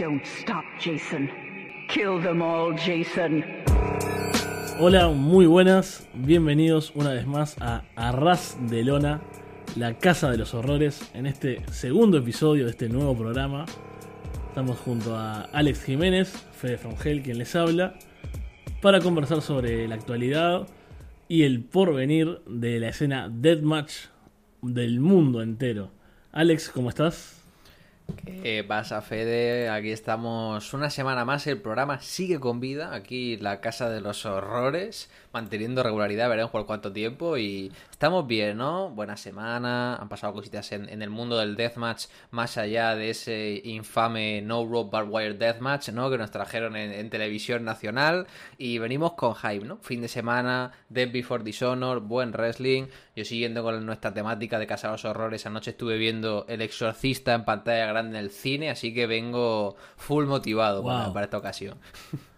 Don't stop, Jason. Kill them all, Jason. Hola, muy buenas. Bienvenidos una vez más a Arras de Lona, la Casa de los Horrores, en este segundo episodio de este nuevo programa. Estamos junto a Alex Jiménez, Fede Frongel, quien les habla, para conversar sobre la actualidad y el porvenir de la escena Deathmatch del mundo entero. Alex, ¿cómo estás? ¿Qué pasa, Fede? Aquí estamos una semana más. El programa sigue con vida. Aquí la Casa de los Horrores, manteniendo regularidad. Veremos por cuánto tiempo. Y estamos bien, ¿no? Buena semana. Han pasado cositas en, el mundo del Deathmatch, más allá de ese infame No Rope Barbed Wire Deathmatch, ¿no? Que nos trajeron en, televisión nacional. Y venimos con hype, ¿no? Fin de semana, Death Before Dishonor, buen wrestling. Yo siguiendo con nuestra temática de Casa de los Horrores, anoche estuve viendo El Exorcista en pantalla grande en el cine, así que vengo full motivado para, esta ocasión.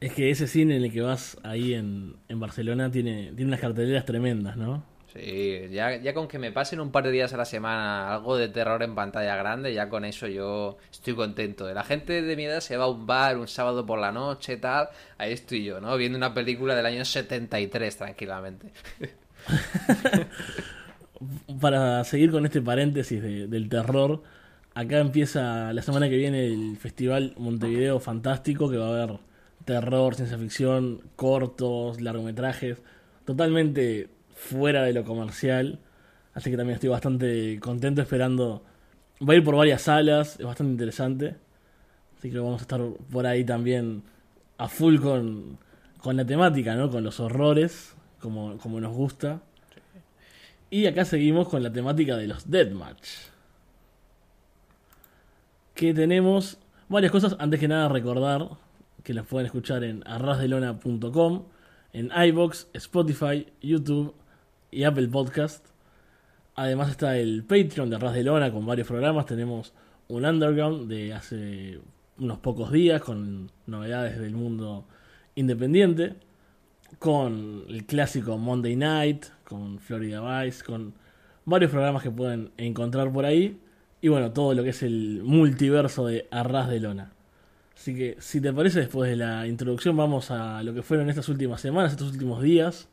Es que ese cine en el que vas ahí en, Barcelona tiene, tiene unas carteleras tremendas, ¿no? Sí, ya, ya con que me pasen un par de días a la semana algo de terror en pantalla grande, ya con eso yo estoy contento. La gente de mi edad se va a un bar un sábado por la noche, tal, ahí estoy yo, ¿no? Viendo una película del año 73 tranquilamente. para seguir con este paréntesis del terror, acá empieza la semana que viene el Festival Montevideo Fantástico, que va a haber terror, ciencia ficción, cortos, largometrajes, totalmente fuera de lo comercial. Así que también estoy bastante contento esperando. Va a ir por varias salas, es bastante interesante. Así que vamos a estar por ahí también a full con, con la temática, ¿no? Con los horrores, como, como nos gusta. Y acá seguimos con la temática de los Deathmatch. Que tenemos varias cosas. Antes que nada, recordar que las pueden escuchar en arrasdelona.com, en iBox, Spotify, YouTube y Apple Podcast. Además está el Patreon de Arras de Lona con varios programas. Tenemos un underground de hace unos pocos días con novedades del mundo independiente. Con el clásico Monday Night, con Florida Vice, con varios programas que pueden encontrar por ahí. Y bueno, todo lo que es el multiverso de Arras de Lona. Así que, si te parece, después de la introducción, vamos a lo que fueron estas últimas semanas, estos últimos días.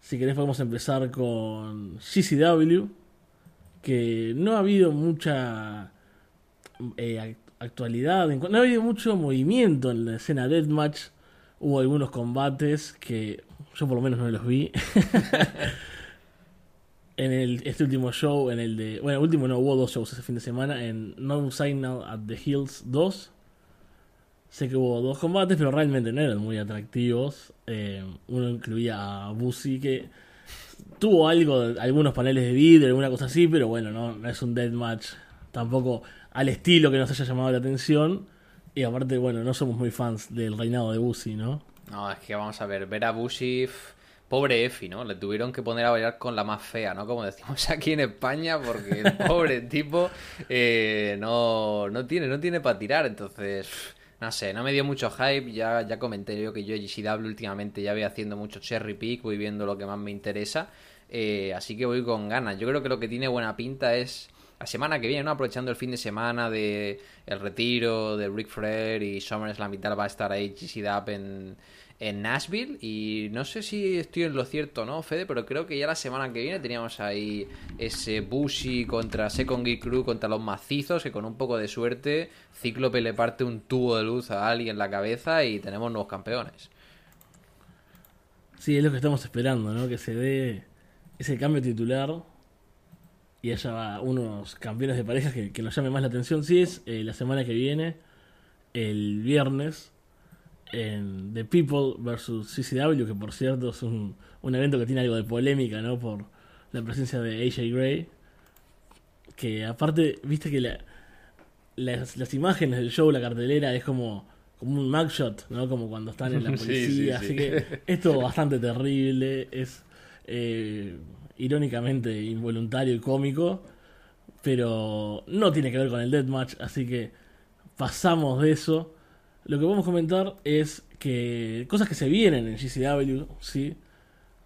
Si querés, podemos empezar con GCW. Que no ha habido mucha eh, actualidad, no ha habido mucho movimiento en la escena Deathmatch. Hubo algunos combates que yo por lo menos no los vi. en el, este último show, en el de. Bueno, último no, hubo dos shows ese fin de semana. En No Signal at the Hills 2. Sé que hubo dos combates, pero realmente no eran muy atractivos. Eh, uno incluía a Busi, que tuvo algo, algunos paneles de vidrio, alguna cosa así, pero bueno, no, es un deathmatch tampoco al estilo que nos haya llamado la atención. Y aparte, bueno, no somos muy fans del reinado de Busi, ¿no? No, es que vamos a ver, ver a Bushi, pobre Efi, ¿no? Le tuvieron que poner a bailar con la más fea, ¿no? Como decimos aquí en España, porque el pobre tipo eh, no, no tiene, no tiene para tirar, entonces... No sé, no me dio mucho hype. Ya, ya comenté yo que yo GCW últimamente ya voy haciendo mucho cherry pick, voy viendo lo que más me interesa. Eh, así que voy con ganas. Yo creo que lo que tiene buena pinta es la semana que viene, ¿no? Aprovechando el fin de semana de el retiro de Rick Flair y SummerSlam y tal, va a estar ahí GCW en, en Nashville y no sé si estoy en lo cierto no, Fede, pero creo que ya la semana que viene teníamos ahí ese Bushi contra Second Geek Crew contra los macizos que con un poco de suerte Cíclope le parte un tubo de luz a alguien en la cabeza y tenemos nuevos campeones. Sí, es lo que estamos esperando, ¿no? Que se dé ese cambio titular y haya unos campeones de parejas que, nos llame más la atención. Sí, es eh, la semana que viene, el viernes, en The People vs CCW, que por cierto es un, un evento que tiene algo de polémica, ¿no? Por la presencia de AJ Gray. Que aparte, viste que la, las, imágenes del show, la cartelera, es como, como un mugshot, ¿no? Como cuando están en la policía. Así que es todo bastante terrible. Es eh, irónicamente involuntario y cómico. Pero no tiene que ver con el deathmatch, así que pasamos de eso lo que podemos comentar es que cosas que se vienen en GCW, ¿sí?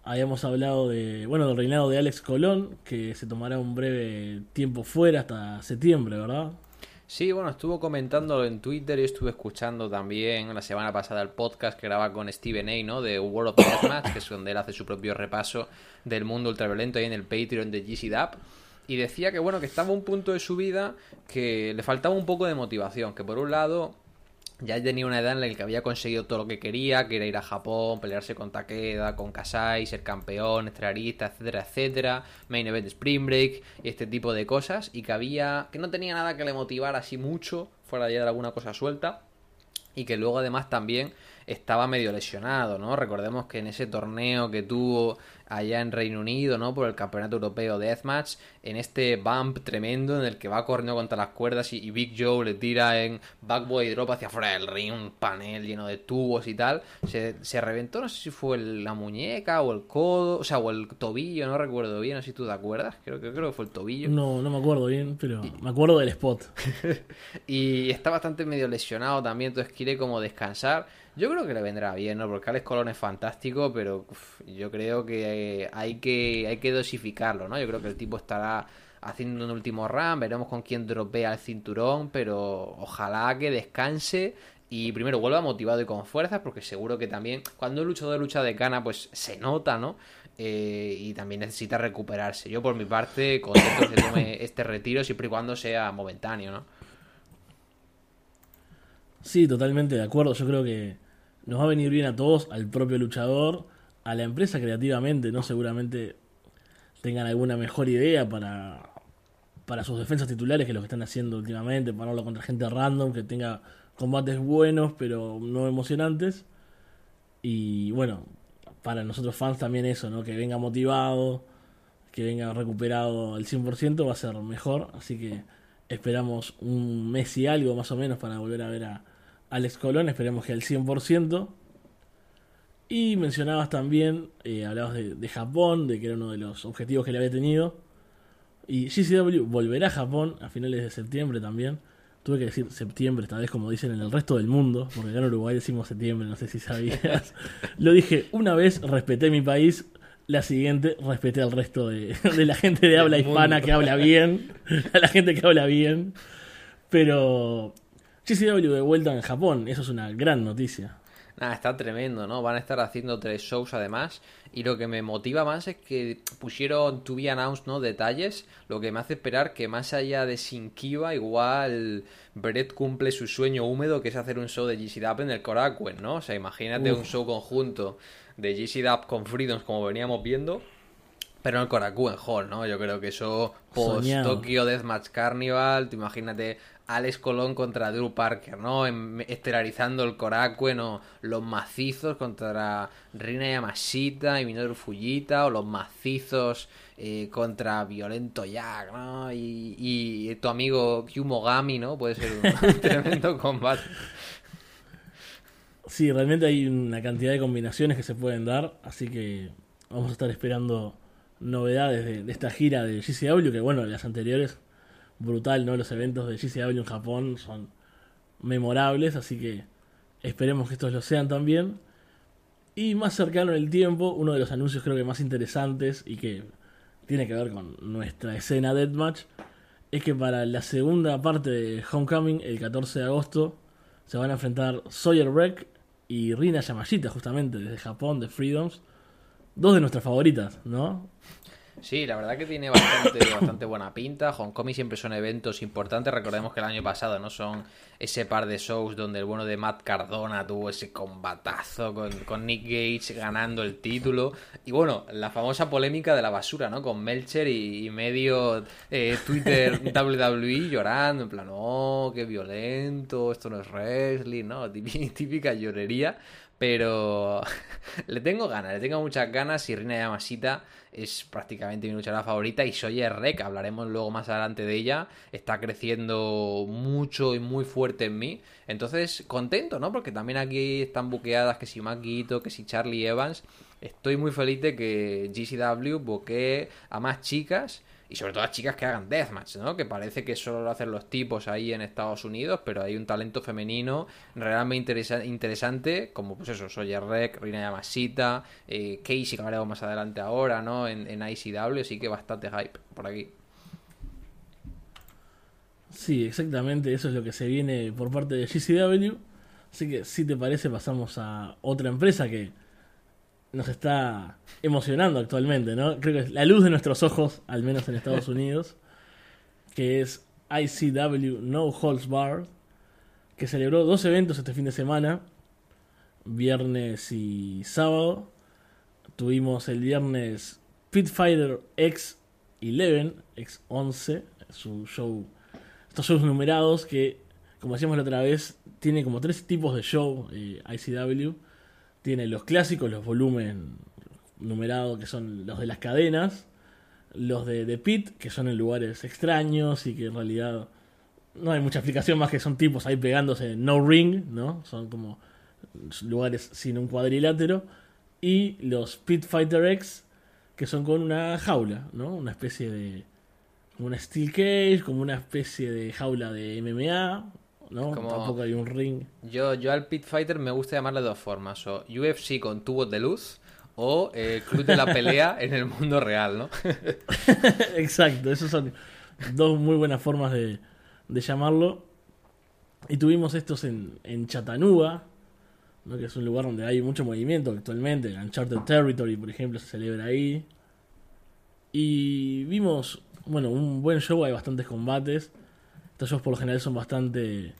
Habíamos hablado de, bueno, del reinado de Alex Colón, que se tomará un breve tiempo fuera hasta septiembre, ¿verdad? Sí, bueno, estuvo comentándolo en Twitter y estuve escuchando también la semana pasada el podcast que graba con Steven A, ¿no? De World of Deathmatch, que es donde él hace su propio repaso del mundo ultraviolento ahí en el Patreon de GC Y decía que, bueno, que estaba un punto de su vida que le faltaba un poco de motivación. Que por un lado ya tenía una edad en la que había conseguido todo lo que quería, que era ir a Japón, pelearse con Takeda, con Kasai, ser campeón, estrellarista, etcétera, etcétera, main event Spring Break y este tipo de cosas, y que había que no tenía nada que le motivara así mucho, fuera de alguna cosa suelta, y que luego además también estaba medio lesionado, ¿no? Recordemos que en ese torneo que tuvo allá en Reino Unido, ¿no? Por el Campeonato Europeo de Deathmatch, en este bump tremendo en el que va corriendo contra las cuerdas y, Big Joe le tira en backboy drop hacia afuera del ring, un panel lleno de tubos y tal, se, se reventó, no sé si fue la muñeca o el codo, o sea, o el tobillo, no recuerdo bien, no sé si tú te acuerdas, creo, creo, creo que fue el tobillo. No, no me acuerdo bien, pero me acuerdo del spot. y está bastante medio lesionado también, entonces quiere como descansar. Yo creo que le vendrá bien, ¿no? Porque Alex Colón es fantástico, pero yo creo que hay, que hay que dosificarlo, ¿no? Yo creo que el tipo estará haciendo un último run, veremos con quién dropea el cinturón, pero ojalá que descanse y primero vuelva motivado y con fuerzas, porque seguro que también cuando un luchador lucha de gana, pues se nota, ¿no? Eh, y también necesita recuperarse. Yo por mi parte, contento que tome este retiro siempre y cuando sea momentáneo, ¿no? Sí, totalmente de acuerdo. Yo creo que nos va a venir bien a todos, al propio luchador, a la empresa creativamente, ¿no? Seguramente tengan alguna mejor idea para, para sus defensas titulares que lo que están haciendo últimamente, ponerlo contra gente random, que tenga combates buenos pero no emocionantes. Y bueno, para nosotros fans también eso, ¿no? Que venga motivado, que venga recuperado al 100% va a ser mejor. Así que esperamos un mes y algo más o menos para volver a ver a, Alex Colón, esperemos que al 100%. Y mencionabas también, eh, hablabas de, Japón, de que era uno de los objetivos que le había tenido. Y GCW volverá a Japón a finales de septiembre también. Tuve que decir septiembre, esta vez como dicen en el resto del mundo, porque acá en Uruguay decimos septiembre, no sé si sabías. Lo dije una vez, respeté mi país, la siguiente respeté al resto de, de la gente de habla hispana que habla bien, a la gente que habla bien. Pero GCW de vuelta en Japón, eso es una gran noticia. Nada, está tremendo, ¿no? Van a estar haciendo tres shows además. Y lo que me motiva más es que pusieron to be announced, ¿no? Detalles. Lo que me hace esperar que más allá de Sinkiba, igual Brett cumple su sueño húmedo que es hacer un show de GCW en el Korakuen, ¿no? O sea, imagínate un show conjunto de GCW con Freedoms como veníamos viendo. Pero en el Korakuen Hall, ¿no? Yo creo que eso post Tokyo Deathmatch Carnival, te imagínate Alex Colón contra Drew Parker, ¿no? estelarizando el Korakuen o los macizos contra Rina Yamashita y Minoru Fujita o los macizos eh, contra Violento Jack, ¿no? Y, tu amigo Kyumogami, ¿no? Puede ser un tremendo combate. Sí, realmente hay una cantidad de combinaciones que se pueden dar, así que vamos a estar esperando novedades de, de esta gira de GCW, que bueno, las anteriores brutal, ¿no? Los eventos de GCW en Japón son memorables, así que esperemos que estos lo sean también. Y más cercano en el tiempo, uno de los anuncios creo que más interesantes y que tiene que ver con nuestra escena Deathmatch, es que para la segunda parte de Homecoming, el 14 de agosto, se van a enfrentar Sawyer Wreck y Rina Yamashita, justamente desde Japón, de Freedoms. Dos de nuestras favoritas, ¿no? Sí, la verdad que tiene bastante, bastante buena pinta. Homecoming siempre son eventos importantes. Recordemos que el año pasado no son ese par de shows donde el bueno de Matt Cardona tuvo ese combatazo con, Nick Gage ganando el título. Y bueno, la famosa polémica de la basura, ¿no? Con Melcher y, medio eh, Twitter WWE llorando, en plan, oh, qué violento, esto no es wrestling, ¿no? Típica llorería. Pero le tengo ganas, le tengo muchas ganas y Rina Yamashita es prácticamente mi luchadora favorita y Soy Rek, hablaremos luego más adelante de ella, está creciendo mucho y muy fuerte en mí. Entonces, contento, ¿no? Porque también aquí están buqueadas que si Maquito, que si Charlie Evans. Estoy muy feliz de que GCW buquee a más chicas y sobre todo a chicas que hagan deathmatch, ¿no? Que parece que solo lo hacen los tipos ahí en Estados Unidos, pero hay un talento femenino realmente interesante, como pues eso, Sawyer Rek, Rina Yamashita, eh, Casey, que hablaremos más adelante ahora, ¿no? En, en ICW, así que bastante hype por aquí. Sí, exactamente, eso es lo que se viene por parte de GCW. Así que si te parece pasamos a otra empresa que nos está emocionando actualmente, ¿no? Creo que es la luz de nuestros ojos, al menos en Estados Unidos, que es ICW No Holds Barred, que celebró dos eventos este fin de semana, viernes y sábado. Tuvimos el viernes Pit Fighter X 11, X 11, su show, estos shows numerados que, como decíamos la otra vez, tiene como tres tipos de show eh, ICW. Tiene los clásicos, los volumen numerados, que son los de las cadenas. Los de The Pit, que son en lugares extraños y que en realidad no hay mucha explicación más que son tipos ahí pegándose no ring, ¿no? Son como lugares sin un cuadrilátero. Y los Pit Fighter X, que son con una jaula, ¿no? Una especie de. como una steel cage, como una especie de jaula de MMA, ¿no? Como- Tampoco hay un ring. Yo, yo al Pit Fighter me gusta llamarle de dos formas. O UFC con tubos de luz o eh, Club de la Pelea en el mundo real, ¿no? Exacto, esas son dos muy buenas formas de, de llamarlo. Y tuvimos estos en, en Chattanooga, ¿no? que es un lugar donde hay mucho movimiento actualmente. Uncharted Territory, por ejemplo, se celebra ahí. Y vimos, bueno, un buen show, hay bastantes combates. Shows por lo general son bastante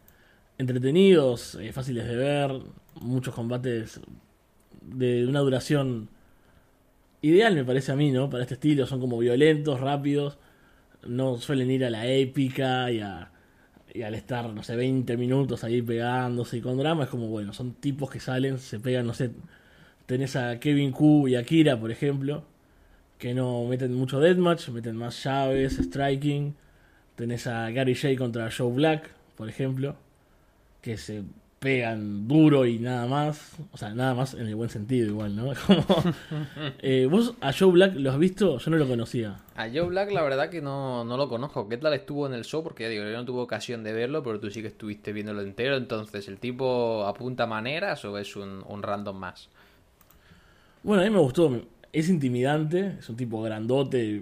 entretenidos, eh, fáciles de ver, muchos combates de una duración ideal me parece a mí, ¿no? Para este estilo, son como violentos, rápidos, no suelen ir a la épica y, a, y al estar, no sé, 20 minutos ahí pegándose y con drama es como, bueno, son tipos que salen, se pegan, no sé, tenés a Kevin Q y a Kira, por ejemplo, que no meten mucho deathmatch, meten más llaves, striking, tenés a Gary Jay contra Joe Black, por ejemplo, que se pegan duro y nada más, o sea, nada más en el buen sentido igual, ¿no? Como, eh, ¿Vos a Joe Black lo has visto? Yo no lo conocía. A Joe Black la verdad que no, no lo conozco. ¿Qué tal estuvo en el show? Porque ya digo, yo no tuve ocasión de verlo, pero tú sí que estuviste viéndolo entero. Entonces, ¿el tipo apunta maneras o es un, un random más? Bueno, a mí me gustó, es intimidante, es un tipo grandote,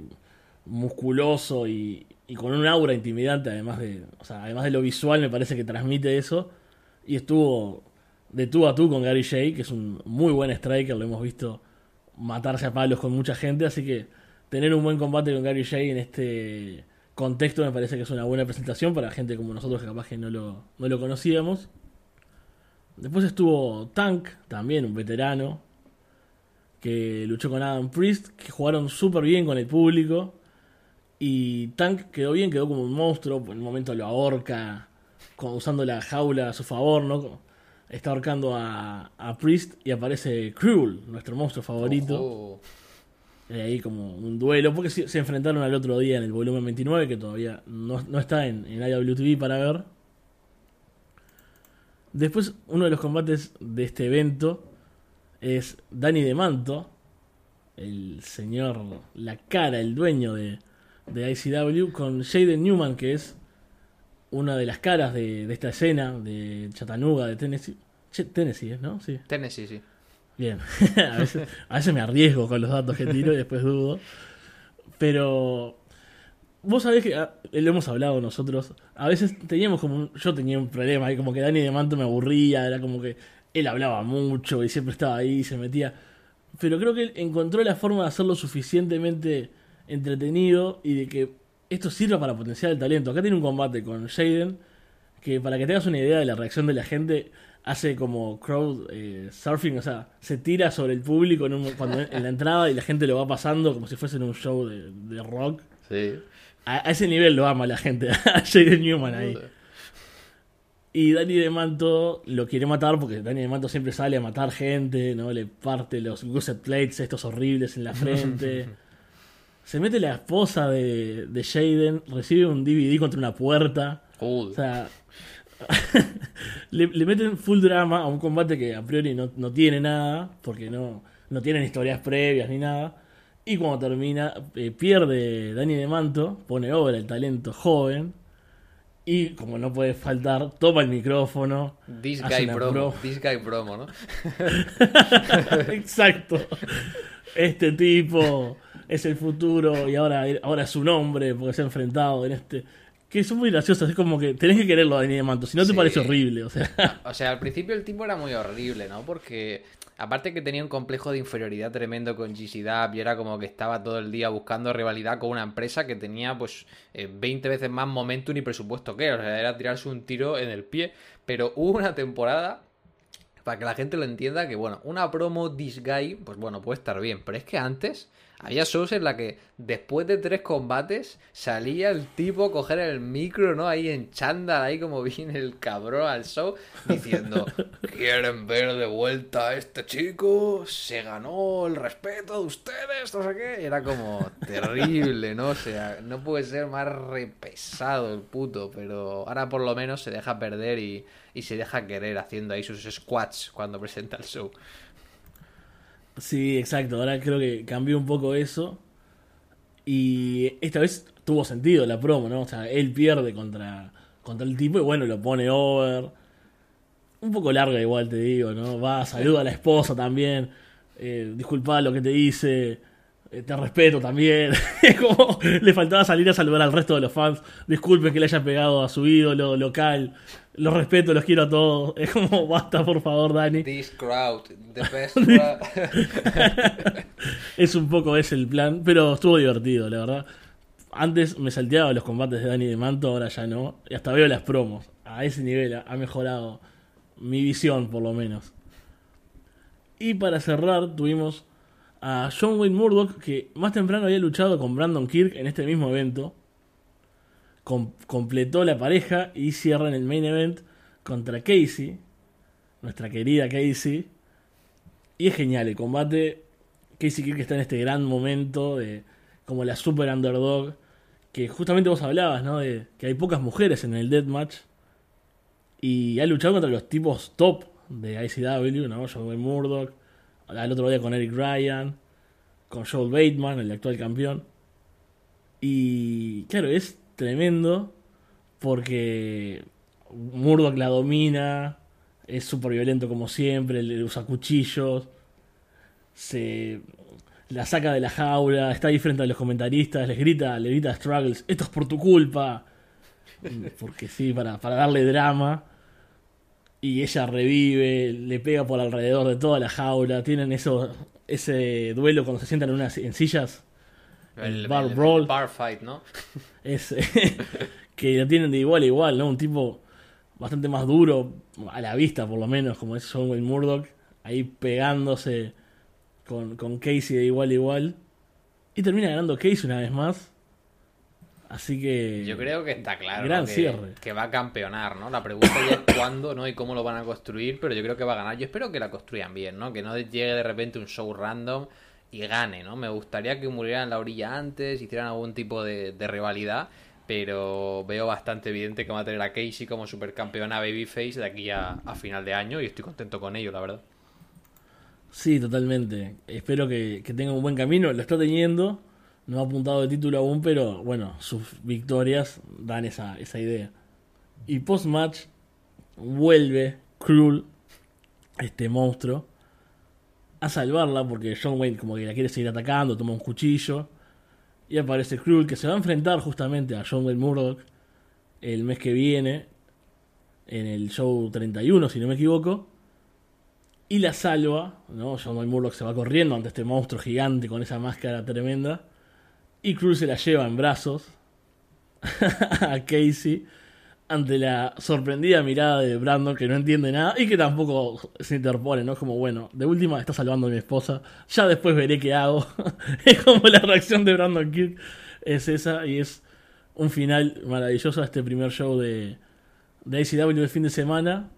musculoso y, y con un aura intimidante, además de, o sea, además de lo visual me parece que transmite eso. Y estuvo de tú a tú con Gary Jay, que es un muy buen striker, lo hemos visto matarse a palos con mucha gente, así que tener un buen combate con Gary Jay en este contexto me parece que es una buena presentación para gente como nosotros que capaz que no lo, no lo conocíamos. Después estuvo Tank, también un veterano, que luchó con Adam Priest, que jugaron súper bien con el público. Y Tank quedó bien, quedó como un monstruo, en un momento lo ahorca, usando la jaula a su favor, ¿no? Está ahorcando a, a Priest y aparece Cruel, nuestro monstruo favorito. Ahí como un duelo, porque se, se enfrentaron al otro día en el volumen 29, que todavía no, no está en, en IWTV para ver. Después, uno de los combates de este evento es Danny DeManto, el señor, la cara, el dueño de, de ICW, con Jaden Newman, que es una de las caras de, de esta escena de Chattanooga, de Tennessee. Che- Tennessee, ¿es, ¿no? Sí. Tennessee, sí. Bien, a, veces, a veces me arriesgo con los datos que tiro y después dudo. Pero vos sabés que ah, lo hemos hablado nosotros. A veces teníamos como un, yo tenía un problema ahí, como que Dani de Manto me aburría, era como que él hablaba mucho y siempre estaba ahí, se metía. Pero creo que él encontró la forma de hacerlo suficientemente entretenido y de que esto sirva para potenciar el talento. Acá tiene un combate con Jaden que para que tengas una idea de la reacción de la gente hace como crowd eh, surfing, o sea, se tira sobre el público en, un- cuando en la entrada y la gente lo va pasando como si fuese en un show de, de rock. Sí. A, a ese nivel lo ama la gente, a Jaden Newman ahí. Y Danny de Manto lo quiere matar porque Danny de Manto siempre sale a matar gente, ¿no? Le parte los gusset plates estos horribles en la frente. Se mete la esposa de, de Jaden, recibe un DVD contra una puerta. Joder. O sea, le, le meten full drama a un combate que a priori no, no tiene nada, porque no, no tienen historias previas ni nada. Y cuando termina, eh, pierde Dani de Manto, pone obra el talento joven. Y como no puede faltar, toma el micrófono. This guy promo. pro- This guy promo, ¿no? Exacto. Este tipo es el futuro y ahora, ahora es su nombre porque se ha enfrentado en este que son muy graciosas. Es como que tenés que quererlo a Dani Manto, si no te Sí. parece horrible. O sea, O sea, al principio el tipo era muy horrible, ¿no? Porque aparte que tenía un complejo de inferioridad tremendo con GC Dub y era como que estaba todo el día buscando rivalidad con una empresa que tenía pues eh, 20 veces más momentum y presupuesto que él. O sea, era tirarse un tiro en el pie. Pero hubo una temporada, para que la gente lo entienda, que bueno, una promo This Guy, pues bueno, puede estar bien. Pero es que antes había shows en la que después de tres combates salía el tipo a coger el micro, ¿no? Ahí en chándal, ahí como viene el cabrón al show, diciendo, ¿quieren ver de vuelta a este chico? Se ganó el respeto de ustedes, no sé qué. Era como terrible, ¿no? O sea, no puede ser más repesado el puto, pero ahora por lo menos se deja perder y, y se deja querer haciendo ahí sus squats cuando presenta el show. Sí, exacto. Ahora creo que cambió un poco eso. Y esta vez tuvo sentido la promo, ¿no? O sea, él pierde contra, contra el tipo y bueno, lo pone over. Un poco larga igual, te digo, ¿no? Va, saluda a la esposa también. Eh, disculpa lo que te hice. Eh, te respeto también. Es como le faltaba salir a saludar al resto de los fans. Disculpen que le haya pegado a su ídolo local. Los respeto, los quiero a todos. Es como, basta, por favor, Dani. This crowd, the best crowd. Es un poco ese el plan, pero estuvo divertido, la verdad. Antes me salteaba los combates de Dani de Manto, ahora ya no. Y hasta veo las promos. A ese nivel ha mejorado mi visión, por lo menos. Y para cerrar, tuvimos a John Wayne Murdoch, que más temprano había luchado con Brandon Kirk en este mismo evento. Com- completó la pareja y cierra en el main event contra Casey, nuestra querida Casey. Y es genial el combate. Casey Kirk está en este gran momento de como la super underdog. Que justamente vos hablabas, ¿no? De que hay pocas mujeres en el deathmatch. Y ha luchado contra los tipos top de ICW, ¿no? Joel Murdoch. Al otro día con Eric Ryan. Con Joel Bateman, el actual campeón. Y claro, es tremendo. Porque Murdoch la domina. Es súper violento como siempre. Le usa cuchillos se la saca de la jaula, está ahí frente a los comentaristas, les grita, le grita a Struggles, esto es por tu culpa. Porque sí, para, para darle drama. Y ella revive, le pega por alrededor de toda la jaula. Tienen eso, ese duelo cuando se sientan en unas en sillas. El bar brawl. bar fight, ¿no? Es, que lo tienen de igual a igual, ¿no? Un tipo bastante más duro, a la vista por lo menos, como es John Wayne Murdoch, ahí pegándose con, con Casey de igual a igual. Y termina ganando Casey una vez más. Así que. Yo creo que está claro ¿no? Gran que, cierre. que va a campeonar, ¿no? La pregunta ya es cuándo, ¿no? Y cómo lo van a construir, pero yo creo que va a ganar. Yo espero que la construyan bien, ¿no? Que no llegue de repente un show random y gane, ¿no? Me gustaría que murieran en la orilla antes, hicieran algún tipo de, de rivalidad, pero veo bastante evidente que va a tener a Casey como supercampeona Babyface de aquí a, a final de año y estoy contento con ello, la verdad. Sí, totalmente. Espero que, que tenga un buen camino. Lo está teniendo. No ha apuntado de título aún, pero bueno, sus victorias dan esa, esa idea. Y post-match vuelve Cruel, este monstruo, a salvarla porque John Wayne como que la quiere seguir atacando, toma un cuchillo. Y aparece Cruel que se va a enfrentar justamente a John Wayne Murdoch el mes que viene, en el show 31, si no me equivoco. Y la salva, ¿no? John Wayne Murdoch se va corriendo ante este monstruo gigante con esa máscara tremenda. Y Cruz se la lleva en brazos a Casey ante la sorprendida mirada de Brandon que no entiende nada y que tampoco se interpone, ¿no? Como, bueno, de última está salvando a mi esposa, ya después veré qué hago. es como la reacción de Brandon Kirk es esa y es un final maravilloso a este primer show de, de ACW del fin de semana.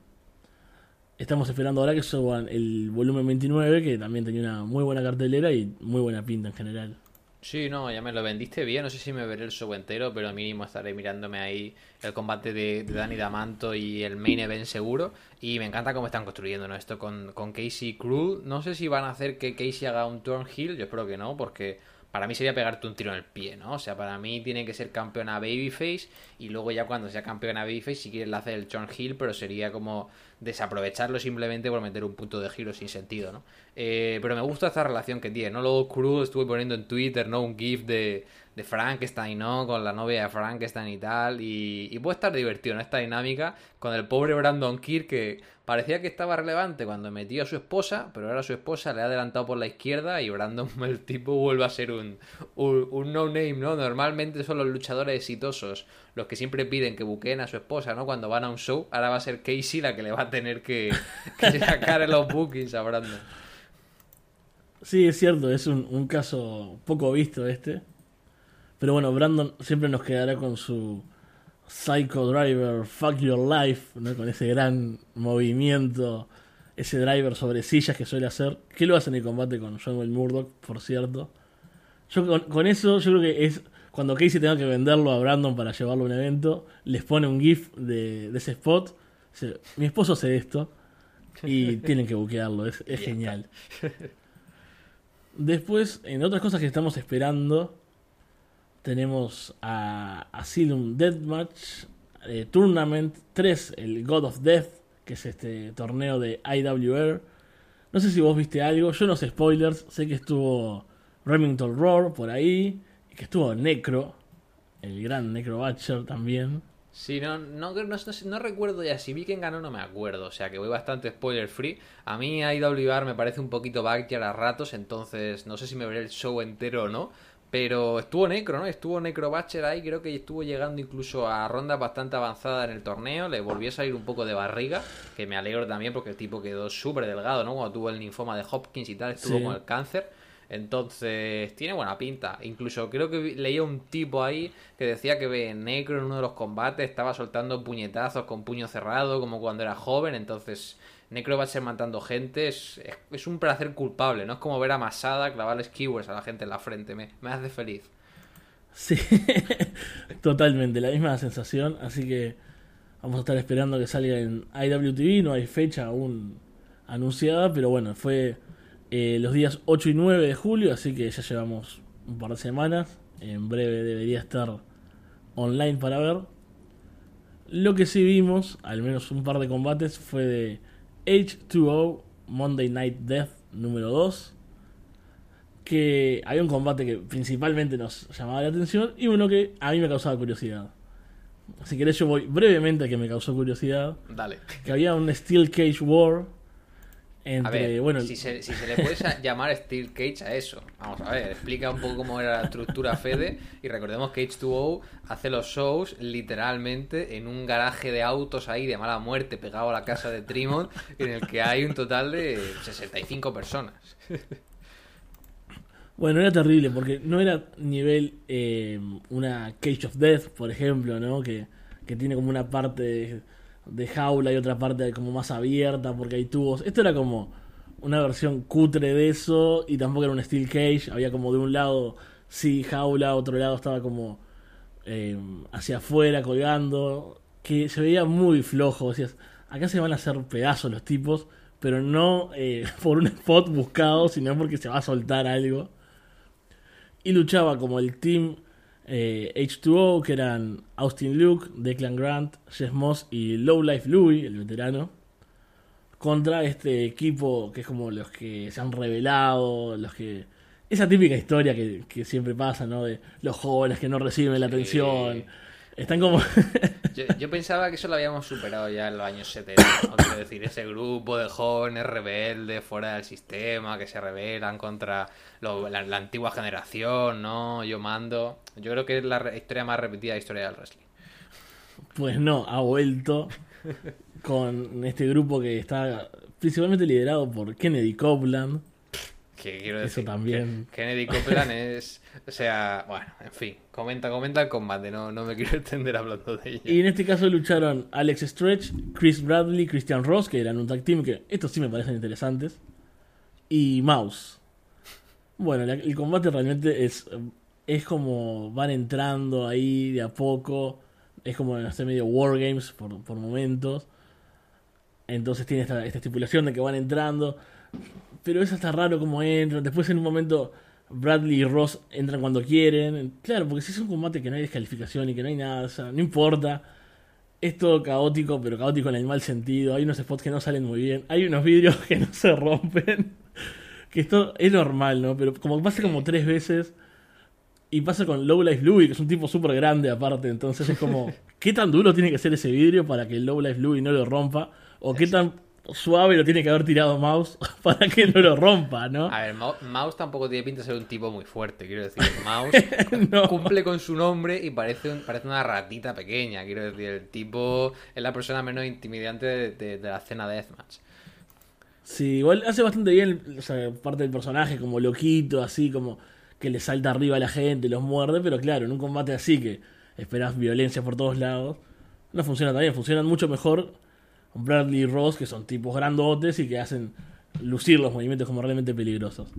Estamos esperando ahora que suban el volumen 29, que también tenía una muy buena cartelera y muy buena pinta en general. Sí, no, ya me lo vendiste bien. No sé si me veré el show entero, pero mínimo estaré mirándome ahí el combate de, de Danny Damanto y el main event seguro. Y me encanta cómo están construyendo esto con, con Casey Crew. No sé si van a hacer que Casey haga un turn heel, yo espero que no, porque para mí sería pegarte un tiro en el pie, ¿no? O sea, para mí tiene que ser campeona Babyface y luego ya cuando sea campeona Babyface, si quieres la hace el turn heel, pero sería como desaprovecharlo simplemente por meter un punto de giro sin sentido, ¿no? Eh, pero me gusta esta relación que tiene, ¿no? Luego Cruz estuve poniendo en Twitter, ¿no? Un GIF de, de Frankenstein, ¿no? Con la novia de Frankenstein y tal. Y, puede estar divertido en esta dinámica con el pobre Brandon Kirk que parecía que estaba relevante cuando metió a su esposa, pero ahora su esposa le ha adelantado por la izquierda y Brandon, el tipo, vuelve a ser un, un, no-name, ¿no? Normalmente son los luchadores exitosos los que siempre piden que buqueen a su esposa, ¿no? Cuando van a un show, ahora va a ser Casey la que le va a tener que, sacar en los bookings a Brandon. Sí, es cierto, es un caso poco visto este. Pero bueno, Brandon siempre nos quedará con su Psycho Driver Fuck Your Life, ¿no? con ese gran movimiento, ese driver sobre sillas que suele hacer. Que lo hace en el combate con John Wayne Murdoch, por cierto. Yo con, con, eso, yo creo que es cuando Casey tenga que venderlo a Brandon para llevarlo a un evento, les pone un GIF de, de ese spot. Dice, Mi esposo hace esto y tienen que buquearlo, es, es genial. Después, en otras cosas que estamos esperando, tenemos a Asylum Deathmatch eh, Tournament 3, el God of Death, que es este torneo de IWR. No sé si vos viste algo, yo no sé spoilers, sé que estuvo Remington Roar por ahí, y que estuvo Necro, el gran Necro Butcher también. Sí, no, no, no, no, no recuerdo ya. Si vi quién ganó, no me acuerdo. O sea que voy bastante spoiler free. A mí IWR me parece un poquito backyard a ratos. Entonces no sé si me veré el show entero o no. Pero estuvo Necro, ¿no? Estuvo Necro Batcher ahí. Creo que estuvo llegando incluso a rondas bastante avanzadas en el torneo. Le volvió a salir un poco de barriga. Que me alegro también porque el tipo quedó súper delgado, ¿no? Cuando tuvo el linfoma de Hopkins y tal, estuvo Sí. con el cáncer. Entonces, tiene buena pinta. Incluso creo que leía un tipo ahí que decía que Necro en uno de los combates estaba soltando puñetazos con puño cerrado, como cuando era joven. Entonces, Necro va a ser matando gente. Es, es, un placer culpable, ¿no? Es como ver a Masada clavarle skewers a la gente en la frente. Me, me hace feliz. Sí, totalmente, la misma sensación. Así que vamos a estar esperando que salga en IWTV. No hay fecha aún anunciada, pero bueno, fue eh, los días 8 y 9 de julio, así que ya llevamos un par de semanas. En breve debería estar online para ver. Lo que sí vimos, al menos un par de combates, fue de H2O Monday Night Death número 2 que había un combate que principalmente nos llamaba la atención y uno que a mí me causaba curiosidad. Si querés yo voy brevemente a que me causó curiosidad. Dale. Que había un Steel Cage War A entre, ver, bueno, si, se, si se le puede llamar Steel Cage a eso. Vamos a ver, explica un poco cómo era la estructura Fede. Y recordemos que H2O hace los shows literalmente en un garaje de autos ahí de mala muerte pegado a la casa de Trimont, en el que hay un total de 65 personas. Bueno, era terrible porque no era nivel eh, una Cage of Death, por ejemplo, ¿no? Que, que tiene como una parte de, jaula y otra parte como más abierta porque hay tubos. Esto era como una versión cutre de eso y tampoco era un Steel Cage. Había como de un lado sí jaula, otro lado estaba como eh, hacia afuera colgando. Que se veía muy flojo. Decías, acá se van a hacer pedazos los tipos, pero no eh, por un spot buscado, sino porque se va a soltar algo y luchaba como el team eh, H2O, que eran Austin Luke, Declan Grant, Jess Moss y Low Life Louie, el veterano, contra este equipo que es como los que se han revelado, los que... Esa típica historia que, que siempre pasa, ¿no? De los jóvenes que no reciben la atención. Están como... Yo, yo pensaba que eso lo habíamos superado ya en los años 70. ¿no? Quiero decir, ese grupo de jóvenes rebeldes fuera del sistema que se rebelan contra lo- la, la antigua generación, ¿no? Yo mando. Yo creo que es la historia más repetida de la historia del wrestling. Pues no, ha vuelto con este grupo que está principalmente liderado por Kennedy Copeland. Que quiero Eso también. que Kennedy Copeland es. O sea, bueno, en fin, comenta, comenta el combate, no, no me quiero extender hablando de ella. Y en este caso lucharon Alex Stretch, Chris Bradley, Christian Ross, que eran un tag team que estos sí me parecen interesantes, y Mouse. Bueno, la- el combate realmente es, es como van entrando ahí de a poco, es como no sé, medio Wargames por, por momentos. Entonces tiene esta, esta estipulación de que van entrando, pero es hasta raro como entran. Después en un momento Bradley y Ross entran cuando quieren. Claro, porque si es un combate que no hay descalificación y que no hay nada, o sea, no importa. Es todo caótico, pero caótico en el mal sentido. Hay unos spots que no salen muy bien. Hay unos vidrios que no se rompen. Que esto es normal, ¿no? Pero como pasa como tres veces, Y pasa con Low Life Louie, que es un tipo súper grande aparte. Entonces es como, ¿qué tan duro tiene que ser ese vidrio para que el Low Life Louie no lo rompa? ¿O qué tan suave lo tiene que haber tirado Mouse para que no lo rompa, ¿no? A ver, Mouse tampoco tiene pinta de ser un tipo muy fuerte, quiero decir. Mouse No. cumple con su nombre y parece, un- parece una ratita pequeña, quiero decir. El tipo es la persona menos intimidante de, de- de la escena de Deathmatch. Sí, igual hace bastante bien o sea, parte del personaje, como loquito, así como que le salta arriba a la gente, los muerde, pero claro, en un combate así que esperas violencia por todos lados, no funciona tan bien, funcionan mucho mejor Bradley Ross, que son tipos grandotes y que hacen lucir los movimientos como realmente peligrosos.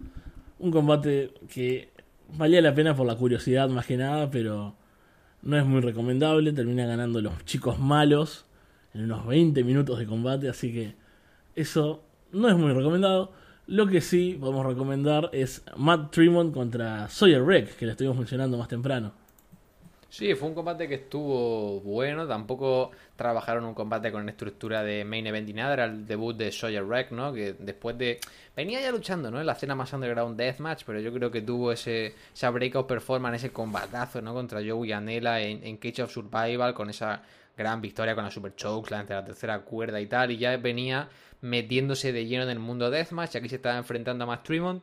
Un combate que valía la pena por la curiosidad más que nada, pero no es muy recomendable, termina ganando los chicos malos en unos 20 minutos de combate, así que eso no es muy recomendado. Lo que sí podemos recomendar es Matt Tremont contra Sawyer Wreck, que le estuvimos mencionando más temprano. Sí, fue un combate que estuvo bueno. Tampoco trabajaron un combate con estructura de main event y nada. Era el debut de Sawyer Wreck, ¿no? Que después de. Venía ya luchando, ¿no? En la escena más underground deathmatch, pero yo creo que tuvo ese, esa breakout performance, ese combatazo, ¿no? Contra Joey Anela en, en Cage of Survival, con esa gran victoria con la Super Chokeslam entre la tercera cuerda y tal. Y ya venía metiéndose de lleno en el mundo deathmatch. Y aquí se estaba enfrentando a Matt Tremont.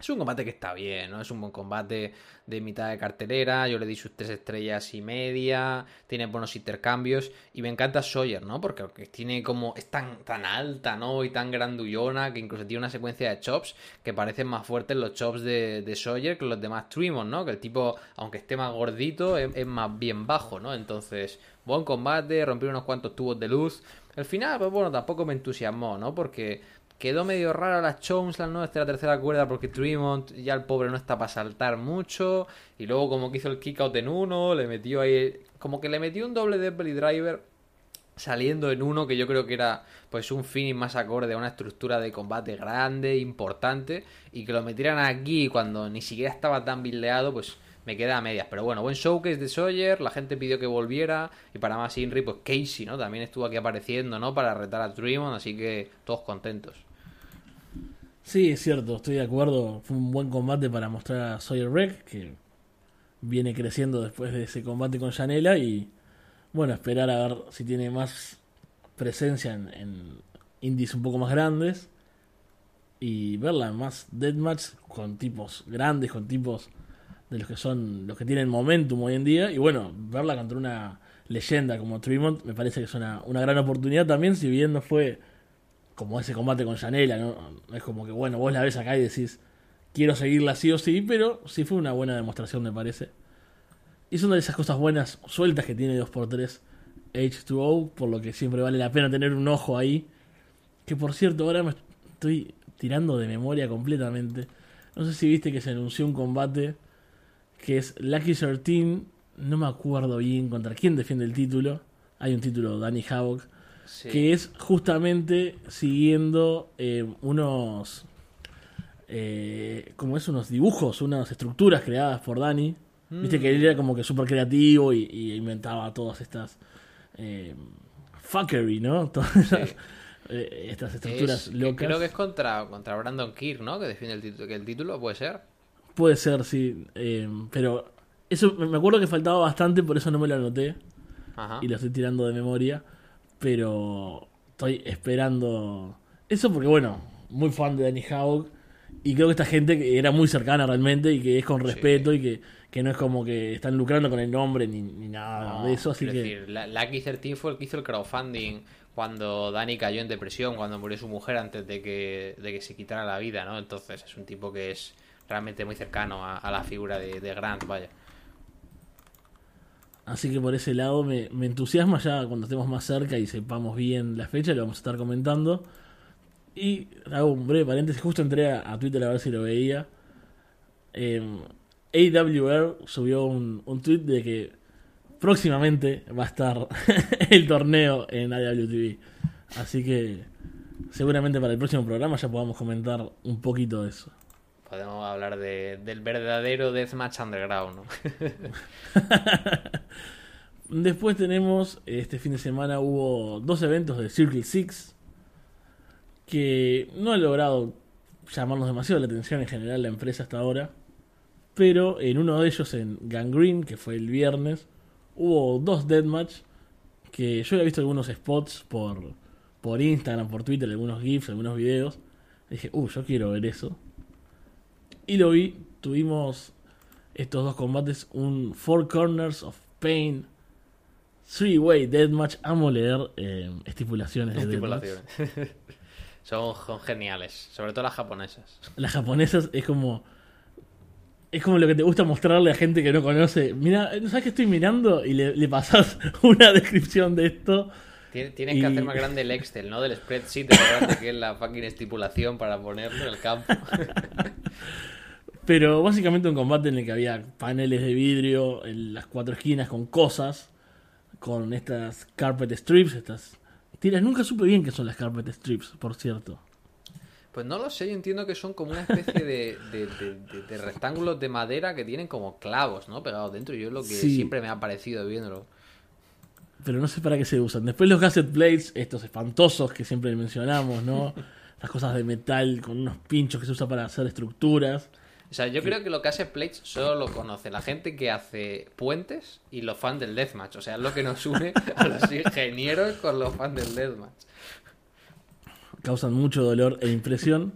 Es un combate que está bien, ¿no? Es un buen combate de mitad de cartelera. Yo le di sus tres estrellas y media. Tiene buenos intercambios. Y me encanta Sawyer, ¿no? Porque tiene como. Es tan, tan alta, ¿no? Y tan grandullona. Que incluso tiene una secuencia de chops. Que parecen más fuertes los chops de, Sawyer que los de Matt Tremont, ¿no? Que el tipo, aunque esté más gordito, es, es más bien bajo, ¿no? Entonces, buen combate. Rompió unos cuantos tubos de luz. El final, pues bueno, tampoco me entusiasmó, ¿no? Porque Quedó medio rara la Chomsland, ¿no? Esta es la tercera cuerda porque Tremont ya el pobre no está para saltar mucho. Y luego como que hizo el kick out en uno, le metió ahí... Como que le metió un doble de belly driver saliendo en uno que yo creo que era pues un finish más acorde a una estructura de combate grande, importante. Y que lo metieran aquí cuando ni siquiera estaba tan bildeado, pues me queda a medias. Pero bueno, buen showcase de Sawyer, la gente pidió que volviera. Y para más Inri, pues Casey, ¿no? También estuvo aquí apareciendo, ¿no? Para retar a Tremont, así que todos contentos. Sí, es cierto, estoy de acuerdo. Fue un buen combate para mostrar a Sawyer Wreck, que viene creciendo después de ese combate con Janela. Y bueno, esperar a ver si tiene más presencia en, en indies un poco más grandes. Y verla más deathmatch con tipos grandes, con tipos de los que son los que tienen momentum hoy en día. Y bueno, verla contra una leyenda como Tremont me parece que es una, una gran oportunidad también, si bien no fue como ese combate con Janela, ¿no? Es como que, bueno, vos la ves acá y decís, quiero seguirla sí o sí, pero sí fue una buena demostración, me parece. Y es una de esas cosas buenas, sueltas que tiene 2x3 H2O, por lo que siempre vale la pena tener un ojo ahí. Que por cierto, ahora me estoy tirando de memoria completamente. No sé si viste que se anunció un combate que es Lucky 13, no me acuerdo bien contra quién defiende el título. Hay un título, Danny Havoc Sí. que es justamente siguiendo eh, unos eh, como es unos dibujos unas estructuras creadas por Dani viste que él era como que súper creativo y, y inventaba todas estas eh, fuckery no todas esas, eh, estas estructuras Es- locas Creo que es contra, contra Brandon Kirk, ¿no? Que defiende el título. Que el título puede ser. puede ser sí eh, pero eso me acuerdo que faltaba bastante por eso no me lo anoté Ajá. y lo estoy tirando de memoria, pero estoy esperando eso porque bueno, muy fan de Danny Havoc y creo que esta gente que era muy cercana realmente y que es con respeto y que, que no es como que están lucrando con el nombre ni, ni nada No, de eso, así que decir, la- Lucky 13 fue el que hizo el crowdfunding cuando Dani cayó en depresión, cuando murió su mujer antes de que, de que se quitara la vida, ¿no? Entonces es un tipo que es realmente muy cercano a, a la figura de, de Grant, vaya. Así que por ese lado me, entusiasma ya cuando estemos más cerca y sepamos bien la fecha, lo vamos a estar comentando. Y hago un breve paréntesis, justo entré a, Twitter a ver si lo veía. Eh, AWR subió un, un tweet de que próximamente va a estar el torneo en AWTV. Así que seguramente para el próximo programa ya podamos comentar un poquito de eso. Podemos hablar de- del verdadero Deathmatch Underground, ¿no? Después tenemos, este fin de semana hubo dos eventos de Circle Six que no ha logrado llamarnos demasiado la atención en general la empresa hasta ahora. pero en uno de ellos, en Gangrene, que fue el viernes, hubo dos deathmatch que yo había visto algunos spots por, por Instagram, por Twitter, algunos GIFs, algunos videos. dije, uh, yo quiero ver eso. Y lo vi, tuvimos estos dos combates, un Four Corners of Pain, Three Way Deathmatch. Amo leer eh, estipulaciones de. Estipulaciones. son, son geniales, sobre todo las japonesas. Las japonesas es como. Es como lo que te gusta mostrarle a gente que no conoce. Mira, ¿sabes que estoy mirando? Y le, le pasas una descripción de esto. Tien- Tienen Y- que hacer más grande el Excel, ¿no? Del spreadsheet de grande que es la fucking estipulación para ponerlo en el campo. Pero básicamente un combate en el que había paneles de vidrio en las cuatro esquinas con cosas, con estas carpet strips, estas tiras. Nunca supe bien qué son las carpet strips, por cierto. Pues no lo sé, yo entiendo que son como una especie de, de- de- de- de rectángulos de madera que tienen como clavos, ¿no? Pegados dentro. Yo es lo que Sí. siempre me ha parecido viéndolo. Pero no sé para qué se usan. Después los gasset blades, estos espantosos que siempre mencionamos, ¿no? Las cosas de metal con unos pinchos que se usan para hacer estructuras. O sea, yo creo que lo que hace Plates solo lo conoce la gente que hace puentes y los fans del Deathmatch. O sea, es lo que nos une a los ingenieros con los fans del Deathmatch. causan mucho dolor e impresión.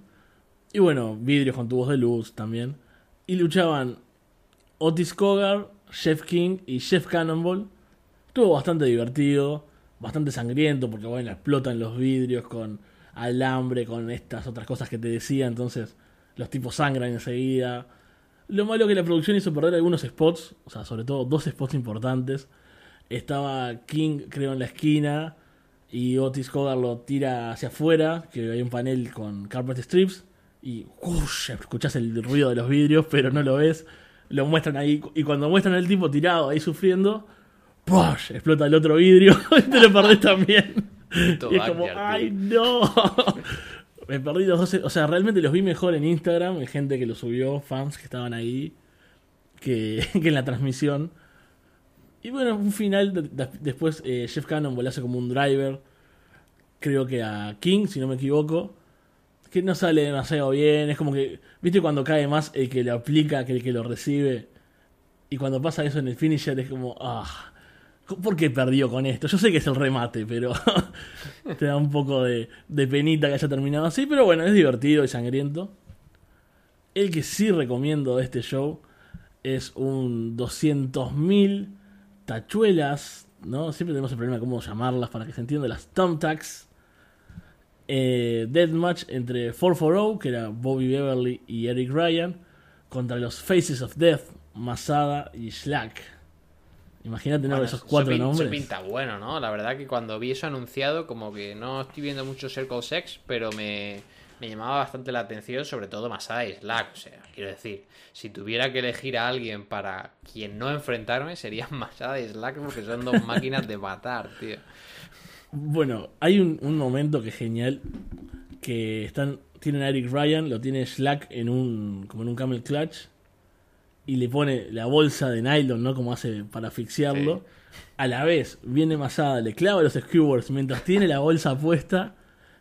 Y bueno, vidrios con tubos de luz también. Y luchaban Otis Cogar, Chef King y Chef Cannonball. Estuvo bastante divertido, bastante sangriento, porque bueno, explotan los vidrios con alambre, con estas otras cosas que te decía. Entonces, los tipos sangran enseguida. Lo malo que la producción hizo perder algunos spots, o sea, sobre todo dos spots importantes. Estaba King, creo, en la esquina y Otis Cogar lo tira hacia afuera, que hay un panel con carpet strips y ¡ush! escuchás el ruido de los vidrios, pero no lo ves. Lo muestran ahí y cuando muestran al tipo tirado ahí sufriendo, ¡push! explota el otro vidrio y te lo perdés también. Y es como, ¡ay tío". no! Me perdí los dos, o sea, realmente los vi mejor en Instagram, hay gente que lo subió, fans que estaban ahí, que, en la transmisión. Y bueno, un final, de- de- después eh, Jeff Cannon hace como un driver, creo que a King, si no me equivoco, que no sale demasiado bien, es como que, viste cuando cae más el que lo aplica que el que lo recibe, y cuando pasa eso en el finisher es como, ah, ¿por qué perdió con esto? Yo sé que es el remate, pero te da un poco de, de penita que haya terminado así, pero bueno, es divertido y sangriento. El que sí recomiendo de este show es un 200.000 tachuelas, ¿no? Siempre tenemos el problema de cómo llamarlas para que se entienda, las thumbtacks. Eh, Deathmatch entre 440, que era Bobby Beverly y Eric Ryan, contra los Faces of Death, Masada y Slack. Imagínate tener Bueno, esos eso cuatro pin- eso nombres. pinta bueno, ¿no? La verdad que cuando vi eso anunciado, como que no estoy viendo mucho Circle Sex, pero me, me llamaba bastante la atención, sobre todo Masada y Slack. O sea, quiero decir, si tuviera que elegir a alguien para quien no enfrentarme, serían Masada y Slack, porque son dos máquinas de matar, tío. Bueno, hay un, un momento que es genial. Que están. Tienen a Eric Ryan, lo tiene Slack en un. como en un camel clutch. Y le pone la bolsa de nylon, ¿no? Como hace para asfixiarlo. Sí. A la vez, viene Masada, le clava los skewers mientras tiene la bolsa puesta.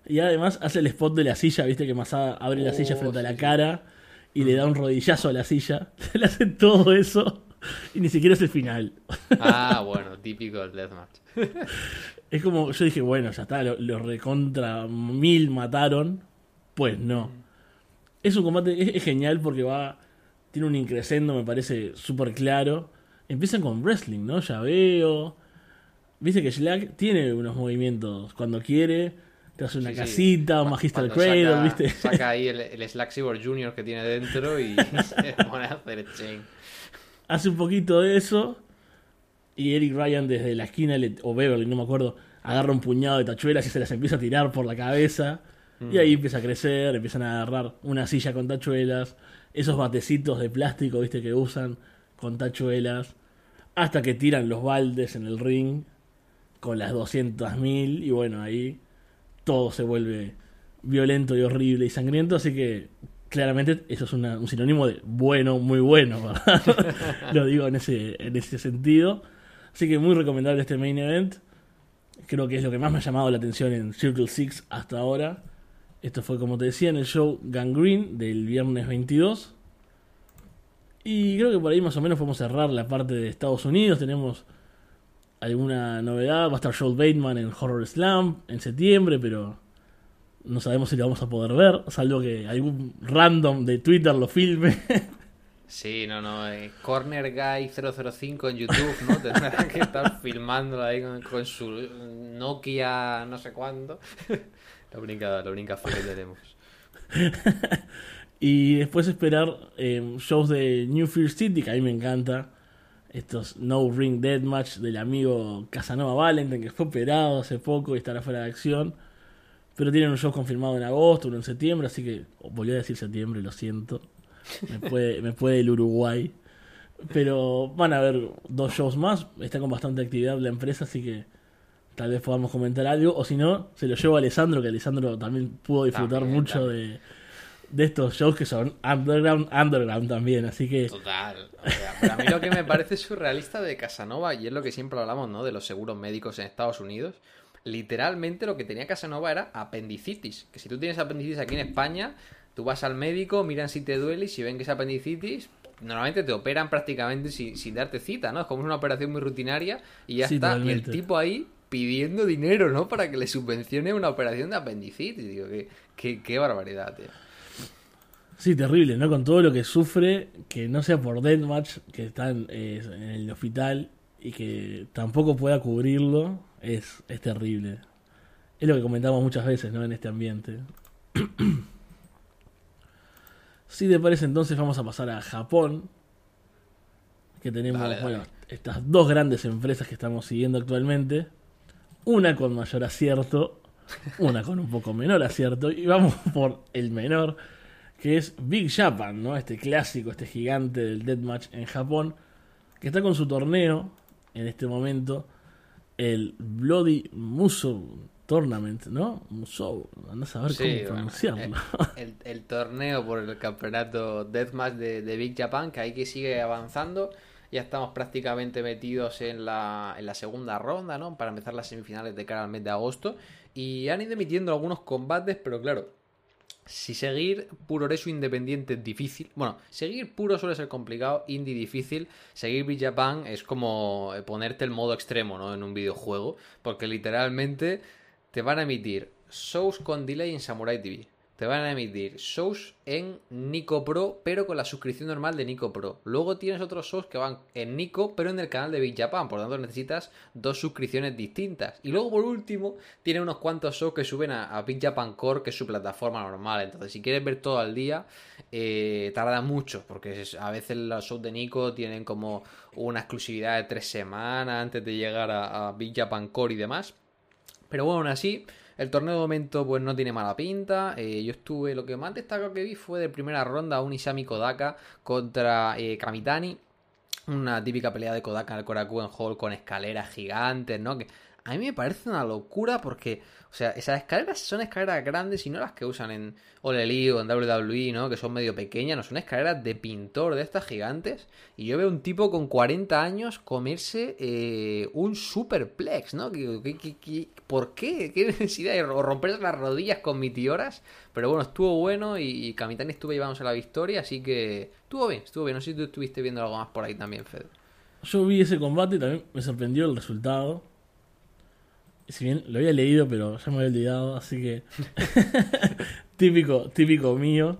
Y además hace el spot de la silla, viste que Masada abre la Oh, silla frente a la cara. Y le da un rodillazo a la silla. le hace todo eso. Y ni siquiera es el final. Ah, bueno, típico del Deathmatch. Es como, yo dije, bueno, ya está, los lo recontra mil mataron. Pues no. Es un combate, es, es genial porque va, tiene un increscendo, me parece súper claro. Empiezan con wrestling, ¿no? Ya veo. Viste que Slack tiene unos movimientos cuando quiere. Te hace una Sí, sí. casita, un Magister cuando Cradle, saca- ¿viste? Saca ahí el, el Slack Cyborg Junior que tiene dentro y se pone a hacer chain. hace un poquito de eso. Y Eric Ryan desde la esquina, le- o Beverly, no me acuerdo, agarra un puñado de tachuelas y se las empieza a tirar por la cabeza. Y ahí empieza a crecer, empiezan a agarrar una silla con tachuelas, esos batecitos de plástico, viste, que usan con tachuelas, hasta que tiran los baldes en el ring con las 200.000 y bueno, ahí todo se vuelve violento y horrible y sangriento, así que claramente eso es una- un sinónimo de bueno, muy bueno. Lo digo en ese, en ese sentido. Así que muy recomendable este main event. Creo que es lo que más me ha llamado la atención en Circle Six hasta ahora. Esto fue, como te decía, en el show Gangrene del viernes 22. Y creo que por ahí más o menos podemos cerrar la parte de Estados Unidos. Tenemos alguna novedad. Va a estar Joel Bateman en Horror Slam en septiembre, pero no sabemos si lo vamos a poder ver, salvo que algún random de Twitter lo filme. Sí, no, no. Eh, Corner Guy 005 en YouTube, ¿no? Tendrá que estar filmándolo ahí con, su Nokia no sé cuándo. La única, la única fe que tenemos. y después esperar eh, shows de New Fear City, que a mí me encanta. Estos No Ring Deathmatch del amigo Casanova Valentine, que fue operado hace poco y estará fuera de acción. Pero tienen un show confirmado en agosto, uno en septiembre, así que volví a decir septiembre, lo siento. Me puede, me puede el Uruguay. Pero van a haber dos shows más. Está con bastante actividad la empresa, así que tal vez podamos comentar algo. O si no, se lo llevo a Alessandro, que Alessandro también pudo disfrutar mucho de, de estos shows que son underground, underground también. Así que. Total. a mí lo que me parece surrealista de Casanova, y es lo que siempre hablamos, ¿no? De los seguros médicos en Estados Unidos. Literalmente lo que tenía Casanova era apendicitis. Que si tú tienes apendicitis aquí en España, Tú vas al médico, miran si te duele y si ven que es apendicitis, normalmente te operan prácticamente sin, darte cita, ¿no? Es como una operación muy rutinaria y ya está. Y el tipo ahí pidiendo dinero, ¿no? Para que le subvencione una operación de apendicitis. Digo, qué, qué, barbaridad, tío. Sí, terrible, ¿no? Con todo lo que sufre, que no sea por Deathmatch, que está en, en el hospital y que tampoco pueda cubrirlo, es, es terrible. Es lo que comentamos muchas veces, ¿no? En este ambiente. Si te parece, entonces vamos a pasar a Japón. Que tenemos, bueno, estas dos grandes empresas que estamos siguiendo actualmente. Una con mayor acierto, una con un poco menor acierto. Y vamos por el menor, que es Big Japan, ¿no? Este clásico, este gigante del Deathmatch en Japón. Que está con su torneo en este momento. El Bloody Muso Tournament, ¿no? Musou, andás a ver cómo pronunciarlo. el, torneo por el campeonato Deathmatch de, de Big Japan, que hay que sigue avanzando. Ya estamos prácticamente metidos en la, en la segunda ronda, ¿no? Para empezar las semifinales de cara al mes de agosto. Y han ido emitiendo algunos combates, pero claro, si seguir puro reso independiente es difícil. Bueno, seguir puro suele ser complicado, indie difícil. Seguir Big Japan es como ponerte el modo extremo, ¿no? En un videojuego. Porque literalmente te van a emitir shows con delay en Samurai TV. Te van a emitir shows en Nico Pro, pero con la suscripción normal de Nico Pro. Luego tienes otros shows que van en Nico, pero en el canal de Big Japan. Por lo tanto, necesitas dos suscripciones distintas. Y luego, por último, tiene unos cuantos shows que suben a, Big Japan Core, que es su plataforma normal. Entonces, si quieres ver todo al día, eh, tarda mucho, porque a veces los shows de Nico tienen como una exclusividad de tres semanas antes de llegar a, a Big Japan Core y demás. Pero bueno, aún así, el torneo de momento pues no tiene mala pinta. Eh, yo estuve, lo que más destacado que vi fue de primera ronda un Isami Kodaka contra eh, Kamitani. Una típica pelea de Kodaka en el Korakuen Hall con escaleras gigantes, ¿no? Que a mí me parece una locura porque, o sea, esas escaleras son escaleras grandes y no las que usan en Ole o en WWE, ¿no? Que son medio pequeñas, no son escaleras de pintor de estas gigantes. Y yo veo un tipo con 40 años comerse eh, un superplex, ¿no? por qué? ¿Qué necesidad? O romperse las rodillas con mitioras. Pero bueno, estuvo bueno y, y Kamitani estuvo llevándose la victoria, así que estuvo bien, estuvo bien. No sé si tú estuviste viendo algo más por ahí también, Fede. Yo vi ese combate y también me sorprendió el resultado si bien lo había leído, pero ya me había olvidado, así que típico, típico mío.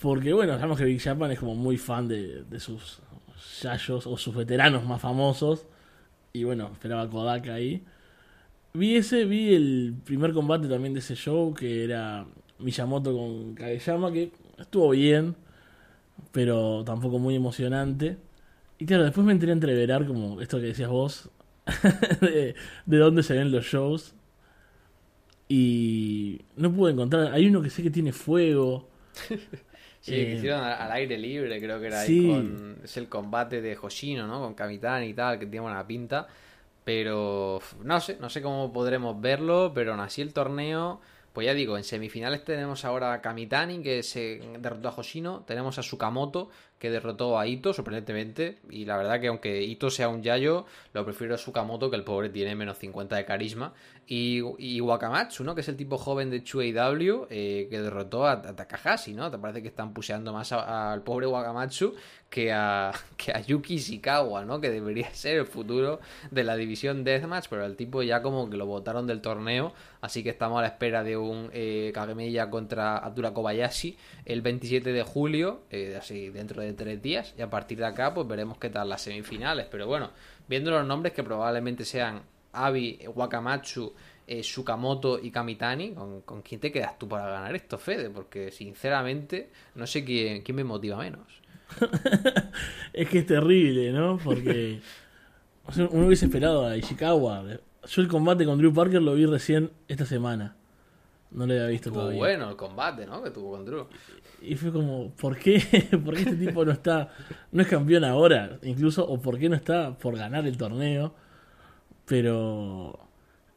Porque bueno, sabemos que Big Japan es como muy fan de, sus yayos o sus veteranos más famosos. Y bueno, esperaba Kodaka ahí. Vi ese, vi el primer combate también de ese show, que era Miyamoto con Kageyama, que estuvo bien, pero tampoco muy emocionante. Y claro, después me enteré a entreverar como esto que decías vos, de, dónde se ven los shows. Y no pude encontrar. Hay uno que sé que tiene fuego. Sí, que eh, hicieron al, aire libre, creo que era ahí con, es el combate de Hoshino, ¿no? Con Kamitani y tal, que tiene una pinta. Pero no sé, no sé cómo podremos verlo, pero aún así el torneo, pues ya digo, en semifinales tenemos ahora a Kamitani, que se derrotó a Hoshino, tenemos a Sukamoto, que derrotó a Ito, sorprendentemente. Y la verdad que aunque Ito sea un Yayo, lo prefiero a Sukamoto, que el pobre tiene menos 50 de carisma. Y, y Wakamatsu, ¿no? Que es el tipo joven de Chueiw, eh, que derrotó a, Takahashi, ¿no? Te parece que están puseando más al pobre Wakamatsu que a, que a Yuki Shikawa, ¿no? Que debería ser el futuro de la división Deathmatch, pero el tipo ya como que lo botaron del torneo, así que estamos a la espera de un eh, contra Atura Kobayashi el 27 de julio, eh, así dentro de tres días, y a partir de acá pues veremos qué tal las semifinales, pero bueno, viendo los nombres que probablemente sean Abi, Wakamatsu, eh, Sukamoto y Kamitani, ¿con, quién te quedas tú para ganar esto, Fede? Porque sinceramente no sé quién, quién me motiva menos. es que es terrible, ¿no? Porque uno hubiese esperado a Ishikawa. Yo el combate con Drew Parker lo vi recién esta semana. No lo había visto Estuvo todavía. bueno el combate, ¿no? Que tuvo con Drew. Y fue como, ¿por qué? ¿Por qué este tipo no está, no es campeón ahora? Incluso, o por qué no está por ganar el torneo. Pero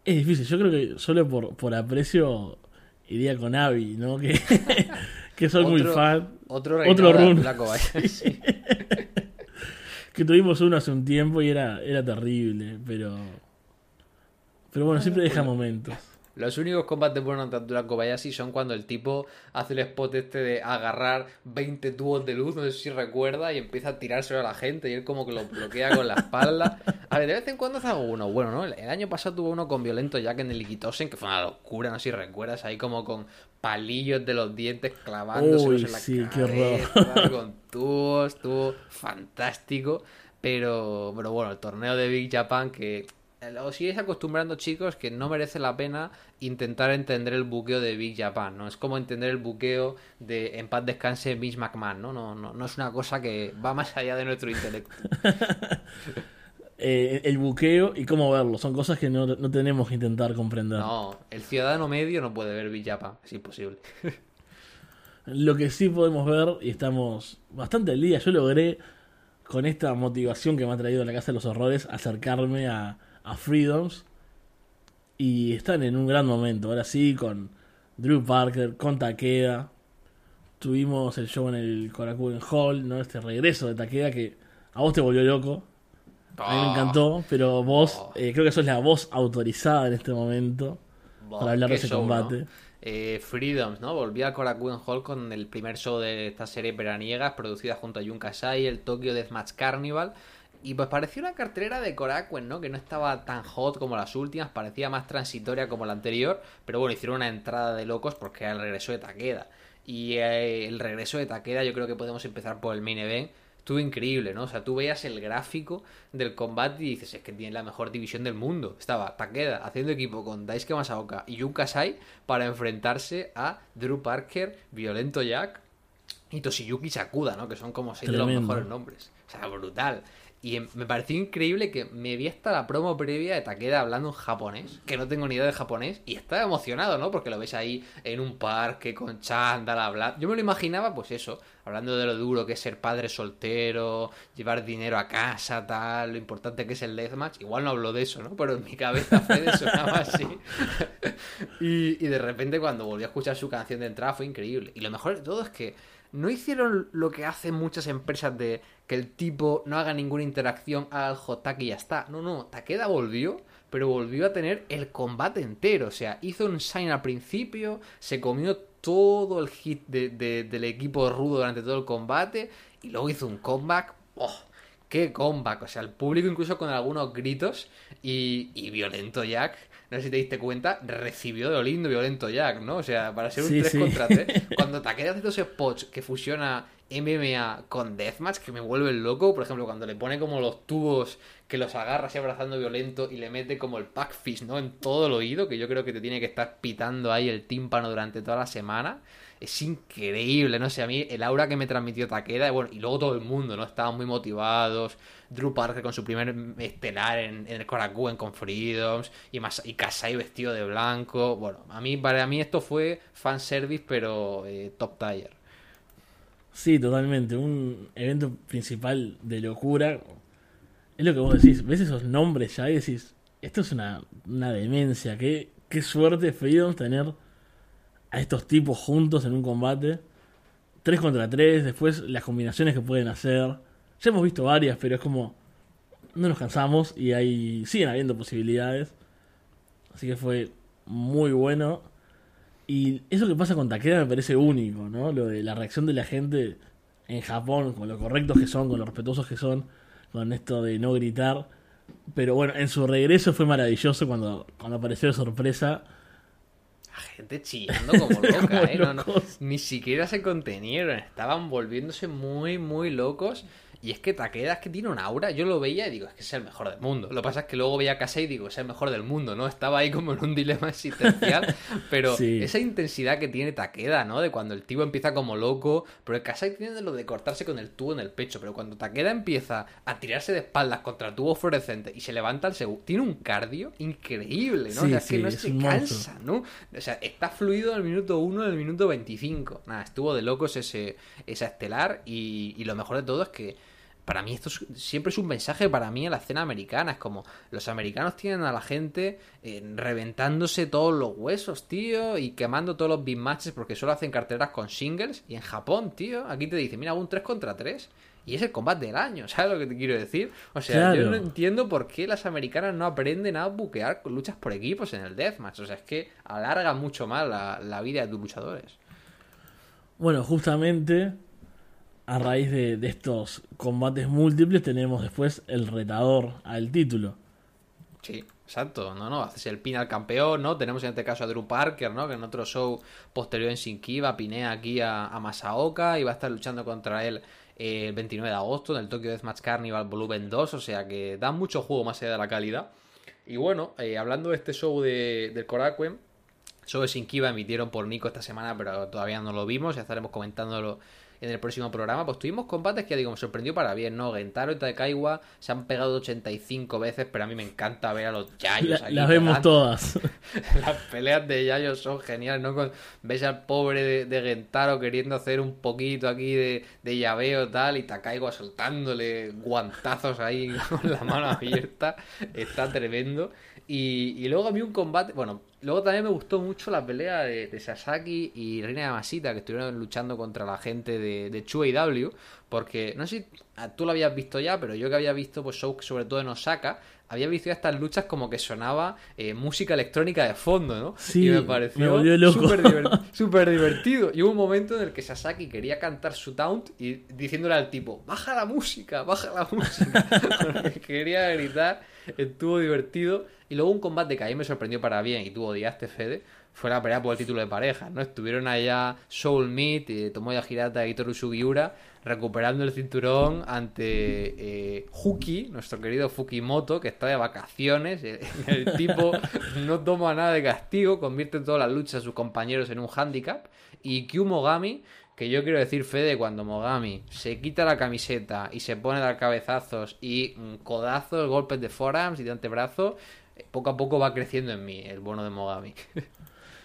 es difícil. Yo creo que solo por, por aprecio iría con Abby, ¿no? Que, que soy muy fan. Otro, otro run. que tuvimos uno hace un tiempo y era, era terrible, pero. Pero bueno, siempre deja momentos. Los únicos combates buenos de Abdullah Kobayashi son cuando el tipo hace el spot este de agarrar 20 tubos de luz, no sé si recuerda, y empieza a tirárselo a la gente y él como que lo bloquea con la espalda. A ver, de vez en cuando hace uno bueno, ¿no? El año pasado tuvo uno con Violento Jack en el Ikitosen, que fue una locura, no sé si recuerdas, ahí como con palillos de los dientes clavándose en la sí, qué con tubos, estuvo fantástico. Pero, pero bueno, el torneo de Big Japan que os sigues acostumbrando, chicos, que no merece la pena intentar entender el buqueo de Big Japan, ¿no? Es como entender el buqueo de En paz descanse Miss McMahon, ¿no? No, no, no es una cosa que va más allá de nuestro intelecto. Eh, el buqueo y cómo verlo, son cosas que no, no, tenemos que intentar comprender. No, el ciudadano medio no puede ver Big Japan, es imposible. Lo que sí podemos ver, y estamos bastante al día, yo logré con esta motivación que me ha traído a la Casa de los Horrores acercarme a a Freedoms. Y están en un gran momento. Ahora sí, con Drew Parker, con Takeda. Tuvimos el show en el Korakuen Hall, ¿no? Este regreso de Takeda que a vos te volvió loco. A mí me encantó, pero vos eh, creo que sos la voz autorizada en este momento para hablar de ese combate. Eh, Freedoms, ¿no? Volví al Korakuen Hall con el primer show de esta serie veraniegas, producida junto a Jun Kasai, el Tokyo Deathmatch Carnival. Y pues parecía una cartelera de Korakuen, ¿no? Que no estaba tan hot como las últimas, parecía más transitoria como la anterior, pero bueno, hicieron una entrada de locos porque era el regreso de Takeda. Y eh, el regreso de Takeda yo creo que podemos empezar por el main event. Estuvo increíble, ¿no? O sea, tú veías el gráfico del combate y dices, es que tiene la mejor división del mundo. Estaba Takeda haciendo equipo con Daisuke Masaoka y Yun Kasai para enfrentarse a Drew Parker, Violento Jack y Toshiyuki Sakuda, ¿no? Que son como seis de los mejores nombres. O sea, brutal. Y me pareció increíble que me vi hasta la promo previa de Takeda hablando en japonés, que no tengo ni idea de japonés, y estaba emocionado, ¿no? Porque lo ves ahí en un parque con chándal, hablar. Yo me lo imaginaba, pues eso, hablando de lo duro que es ser padre soltero, llevar dinero a casa, tal, lo importante que es el deathmatch. Igual no hablo de eso, ¿no? Pero en mi cabeza Fede sonaba así. y, y de repente cuando volví a escuchar su canción de entrada fue increíble. Y lo mejor de todo es que no hicieron lo que hacen muchas empresas de que el tipo no haga ninguna interacción, haga el y ya está. No, no, Takeda volvió, pero volvió a tener el combate entero. O sea, hizo un sign al principio, se comió todo el hit del equipo rudo durante todo el combate y luego hizo un comeback. ¡Oh! ¡Qué comeback! O sea, el público incluso con algunos gritos y, y violento Jack no sé si te diste cuenta, recibió de lo lindo Violento Jack, ¿no? O sea, para ser un 3 contra 3, cuando Takeda hace spots que fusiona MMA con Deathmatch, que me vuelve loco, por ejemplo, cuando le pone como los tubos que los agarra así abrazando violento y le mete como el pack ¿no? En todo el oído, que yo creo que te tiene que estar pitando ahí el tímpano durante toda la semana es increíble, no sé, a mí el aura que me transmitió Takeda, y bueno, y luego todo el mundo, ¿no? Estaban muy motivados, Drew Parker con su primer estelar en, el Korakuen con Freedoms, y, más, y Kasai vestido de blanco, bueno, a mí, para mí esto fue fanservice, pero eh, top tier. Sí, totalmente, un evento principal de locura, es lo que vos decís, ves esos nombres ya y decís, esto es una, una demencia, qué, qué suerte Freedoms tener a estos tipos juntos en un combate. 3 contra 3, después las combinaciones que pueden hacer. Ya hemos visto varias, pero es como no nos cansamos y ahí siguen habiendo posibilidades. Así que fue muy bueno. Y eso que pasa con Takeda me parece único, ¿no? Lo de la reacción de la gente en Japón, con lo correctos que son, con lo respetuosos que son, con esto de no gritar. Pero bueno, en su regreso fue maravilloso cuando, cuando apareció de sorpresa. La gente chillando como loca, Como ¿eh? No, no, ni siquiera se contenieron, estaban volviéndose muy, muy locos. Y es que Takeda es que tiene un aura. Yo lo veía y digo, es que es el mejor del mundo. Lo que pasa es que luego veía a Kasei y digo, es el mejor del mundo, ¿no? Estaba ahí como en un dilema existencial. Pero Sí. esa intensidad que tiene Takeda, ¿no? De cuando el tío empieza como loco. Pero el Kasei tiene lo de cortarse con el tubo en el pecho. Pero cuando Takeda empieza a tirarse de espaldas contra el tubo fluorescente y se levanta al segundo, tiene un cardio increíble, ¿no? o Sí, sea, es que no es se cansa, ¿no? O sea, está fluido en el minuto 1 en el minuto 25. Nada, estuvo de locos ese, esa estelar y, y lo mejor de todo es que para mí esto es- siempre es un mensaje para mí a la escena americana. Es como los americanos tienen a la gente eh, reventándose todos los huesos, tío, y quemando todos los big matches porque solo hacen carteras con singles. Y en Japón, tío, aquí te dicen, mira, un 3 contra 3. Y es el combate del año, ¿sabes lo que te quiero decir? O sea, yo no entiendo por qué las americanas no aprenden a buquear luchas por equipos en el deathmatch. O sea, es que alarga mucho más la, la vida de tus luchadores. Bueno, justamente a raíz de, de estos combates múltiples tenemos después el retador al título. Sí, exacto. No, no, haces el pin al campeón, ¿no? Tenemos en este caso a Drew Parker, ¿no? Que en otro show posterior en Shinkiba pinea aquí a, a Masaoka y va a estar luchando contra él eh, el 29 de agosto en el Tokyo Deathmatch Carnival Volumen 2. O sea que da mucho juego más allá de la calidad. Y bueno, eh, hablando de este show de, del Korakuen, show de Shinkiba emitieron por Nico esta semana, pero todavía no lo vimos, ya estaremos comentándolo en el próximo programa. Pues tuvimos combates que ya digo, me sorprendió para bien, ¿no? Gentaro y Takaiwa se han pegado 85 veces, pero a mí me encanta ver a los Yayos La- aquí las vemos todas. Las peleas de Yayos son geniales, ¿no? Con- ves al pobre de, de Gentaro queriendo hacer un poquito aquí de, de llaveo tal y Takaiwa soltándole guantazos ahí con la mano abierta. Está tremendo. Y, y luego a mí un combate, bueno, luego también me gustó mucho la pelea de, de Sasaki y Reina Yamashita que estuvieron luchando contra la gente de, de Chu AEW, porque no sé si ah, tú lo habías visto ya, pero yo que había visto pues shows sobre todo en Osaka, había visto ya estas luchas como que sonaba eh, música electrónica de fondo, ¿no? Sí, y me pareció súper diver- súper divertido. Y hubo un momento en el que Sasaki quería cantar su taunt y diciéndole al tipo, baja la música, baja la música. Porque quería gritar, estuvo divertido. Y luego un combate que a mí me sorprendió para bien y tuvo odiaste Fede, fue la pelea por el título de pareja, ¿no? Estuvieron allá Soul Meat, eh, Tomoya Hirata y Toru Sugiura recuperando el cinturón ante eh, Huki, nuestro querido Fukimoto, que está de vacaciones. El, el tipo no toma nada de castigo, convierte todas las luchas de sus compañeros en un handicap. Y Kyu Mogami, que yo quiero decir, Fede, cuando Mogami se quita la camiseta y se pone a dar cabezazos y mm, codazos, golpes de forearms y de antebrazo, eh, poco a poco va creciendo en mí el bono de Mogami.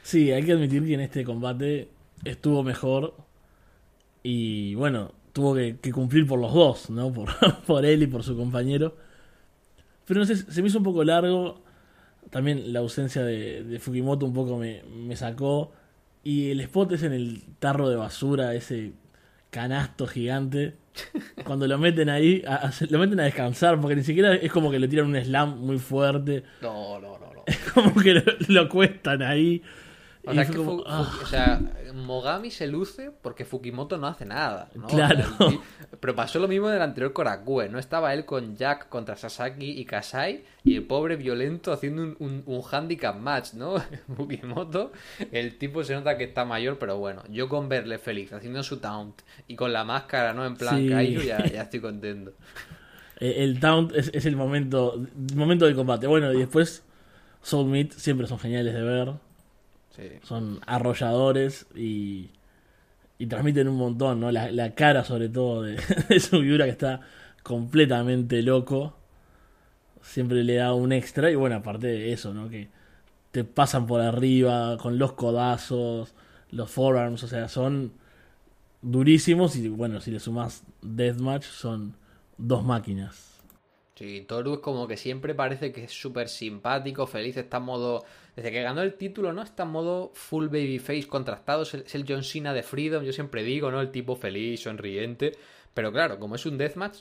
Sí, hay que admitir que en este combate estuvo mejor y bueno, tuvo que, que cumplir por los dos, ¿no? Por, por él y por su compañero. Pero no sé, se me hizo un poco largo. También la ausencia de, de Fukimoto un poco me, me sacó. Y el spot es en el tarro de basura, ese canasto gigante. Cuando lo meten ahí, a- a- lo meten a descansar, porque ni siquiera es como que le tiran un slam muy fuerte. No, no, no, no. Como que lo, lo cuestan ahí. O sea, que como, ah. O sea, Mogami se luce porque Fukimoto no hace nada. ¿no? Claro. O sea, pero pasó lo mismo en el anterior Korakue. No estaba él con Jack contra Sasaki y Kasai y el pobre violento haciendo un, un, un handicap match, ¿no? Fukimoto, el tipo se nota que está mayor, pero bueno, yo con verle feliz haciendo su taunt y con la máscara, ¿no? En plan Sí. Ya, ya estoy contento. Eh, El taunt es, es el momento, el momento del combate. Bueno, y después Soul Meat siempre son geniales de ver. Sí. Son arrolladores y, y transmiten un montón, ¿no? La, la cara sobre todo de, de Sugiura que está completamente loco. Siempre le da un extra y bueno, aparte de eso, ¿no? Que te pasan por arriba con los codazos, los forearms, o sea, son durísimos y bueno, si le sumas Deathmatch son dos máquinas. Sí, Toru es como que siempre parece que es súper simpático, feliz, está en modo... Desde que ganó el título, ¿no? Está en modo full babyface contrastado, es el, es el John Cena de Freedom, yo siempre digo, ¿no? El tipo feliz, sonriente. Pero claro, como es un deathmatch,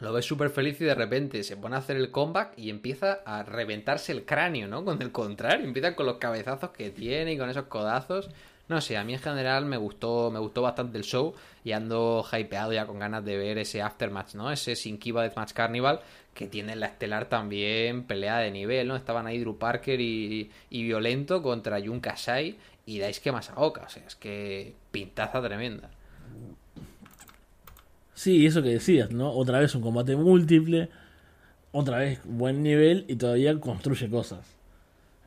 lo ves súper feliz y de repente se pone a hacer el comeback y empieza a reventarse el cráneo, ¿no? Con el contrario, empieza con los cabezazos que tiene y con esos codazos. No sé, a mí en general me gustó, me gustó bastante el show y ando hypeado ya con ganas de ver ese aftermatch, ¿no? Ese Sinkiba Deathmatch Carnival que tiene en la estelar también pelea de nivel, ¿no? Estaban ahí Drew Parker y, y Violento contra Jun Kasai y Daisuke Masaoka, o sea, es que pintaza tremenda. Sí, eso que decías, ¿no? Otra vez un combate múltiple, otra vez buen nivel y todavía construye cosas.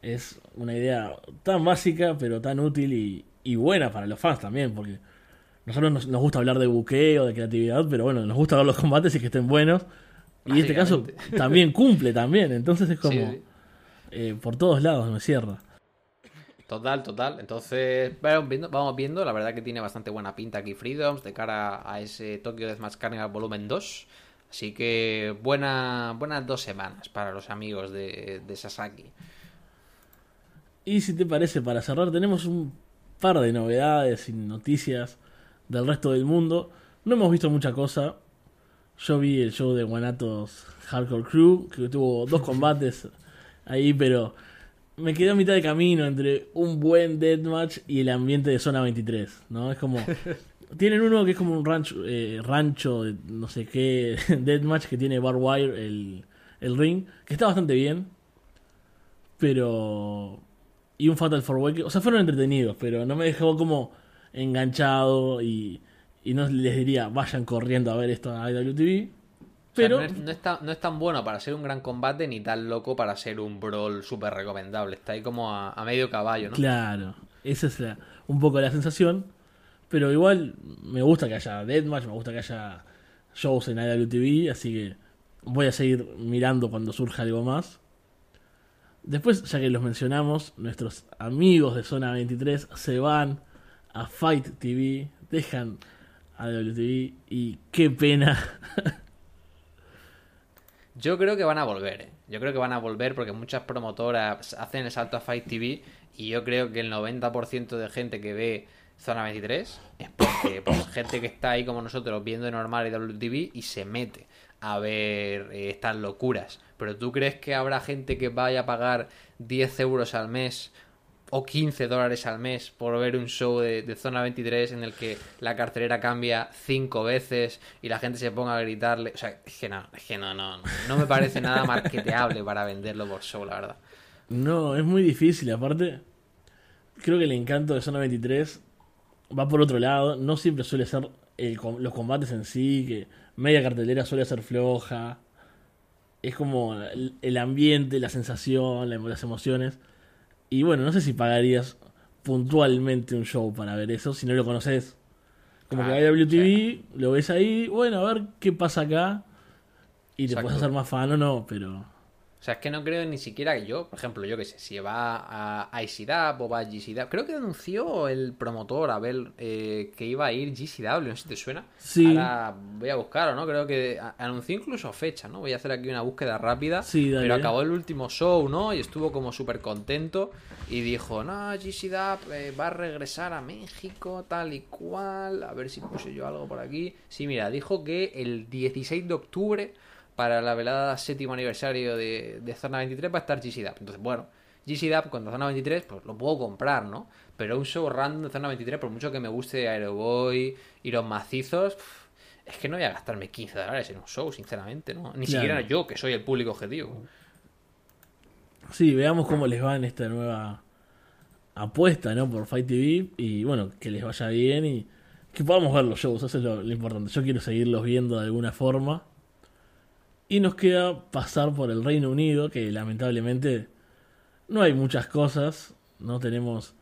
Es una idea tan básica, pero tan útil y, y buena para los fans también, porque nosotros nos, nos gusta hablar de buqueo, de creatividad, pero bueno, nos gusta ver los combates y que estén buenos. Y en este caso también cumple también, entonces es como sí. eh, por todos lados me cierra. Total, total. Entonces, vamos viendo, vamos viendo. La verdad que tiene bastante buena pinta aquí Freedoms de cara a ese Tokyo Deathmatch Carnival Volumen 2. Así que buena, buenas dos semanas para los amigos de, de Sasaki. Y si te parece, para cerrar, tenemos un par de novedades y noticias del resto del mundo. No hemos visto mucha cosa. Yo vi el show de Guanatos Hardcore Crew, que tuvo dos combates ahí, pero me quedé a mitad de camino entre un buen deathmatch y el ambiente de Zona 23, ¿no? Es como... Tienen uno que es como un rancho, eh, rancho de no sé qué, deathmatch que tiene bar wire, el, el ring, que está bastante bien, pero y un Fatal 4 que, o sea, fueron entretenidos, pero no me dejó como enganchado y, y no les diría, vayan corriendo a ver esto a IWTV. O sea, Pero, no, es, no es tan, no es tan bueno para ser un gran combate ni tan loco para ser un brawl súper recomendable. Está ahí como a, a medio caballo, ¿no? claro, esa es la- un poco la sensación. Pero igual me gusta que haya Deathmatch, me gusta que haya shows en IWTV, así que voy a seguir mirando cuando surja algo más. Después, ya que los mencionamos, nuestros amigos de Zona 23 se van a Fight TV, dejan a WTV y qué pena. Yo creo que van a volver, ¿eh? Yo creo que van a volver porque muchas promotoras hacen el salto a Fight TV y yo creo que el 90% de gente que ve Zona 23 es porque gente que está ahí como nosotros viendo normal y WTV y se mete a ver eh, estas locuras. Pero ¿tú crees que habrá gente que vaya a pagar 10 euros al mes o 15 dólares al mes por ver un show de, Zona 23 en el que la cartelera cambia cinco veces y la gente se ponga a gritarle. O sea, es que no, es que no, no, no, me parece nada marketeable para venderlo por show, la verdad. No, es muy difícil. Aparte, creo que el encanto de Zona 23 va por otro lado. No siempre suele ser el los combates en sí, que media cartelera suele ser floja. Es como el, ambiente, la sensación, la- las emociones. Y bueno, no sé si pagarías puntualmente un show para ver eso si no lo conoces. Como que IWTV, lo ves ahí, bueno, a ver qué pasa acá. Y te puedes hacer más fan o no, pero... O sea, es que no creo ni siquiera que yo, por ejemplo, yo que sé, si va a ICDAP o va a GCDAP. Creo que anunció el promotor, Abel, eh, que iba a ir GCW, no sé si te suena. Sí. Ahora voy a buscarlo, ¿no? Creo que a- anunció incluso fecha, ¿no? Voy a hacer aquí una búsqueda rápida. Sí, dale. Pero acabó el último show, ¿no? Y estuvo como súper contento. Y dijo, no, GCDAP eh, va a regresar a México, tal y cual. A ver si puse yo algo por aquí. Sí, mira, dijo que el 16 de octubre para la velada séptimo aniversario de, de Zona 23 va a estar GCDAP. Entonces, bueno, GCDAP con Zona 23, pues lo puedo comprar, ¿no? Pero un show random de Zona 23, por mucho que me guste Aeroboy y los macizos, es que no voy a gastarme 15 dólares en un show, sinceramente, ¿no? Ni Claro. siquiera yo, que soy el público objetivo. Sí, veamos cómo les va en esta nueva apuesta, ¿no? Por Fight TV. Y bueno, que les vaya bien y que podamos ver los shows. Eso es lo, lo importante. Yo quiero seguirlos viendo de alguna forma. Y nos queda pasar por el Reino Unido, que lamentablemente no hay muchas cosas. No tenemos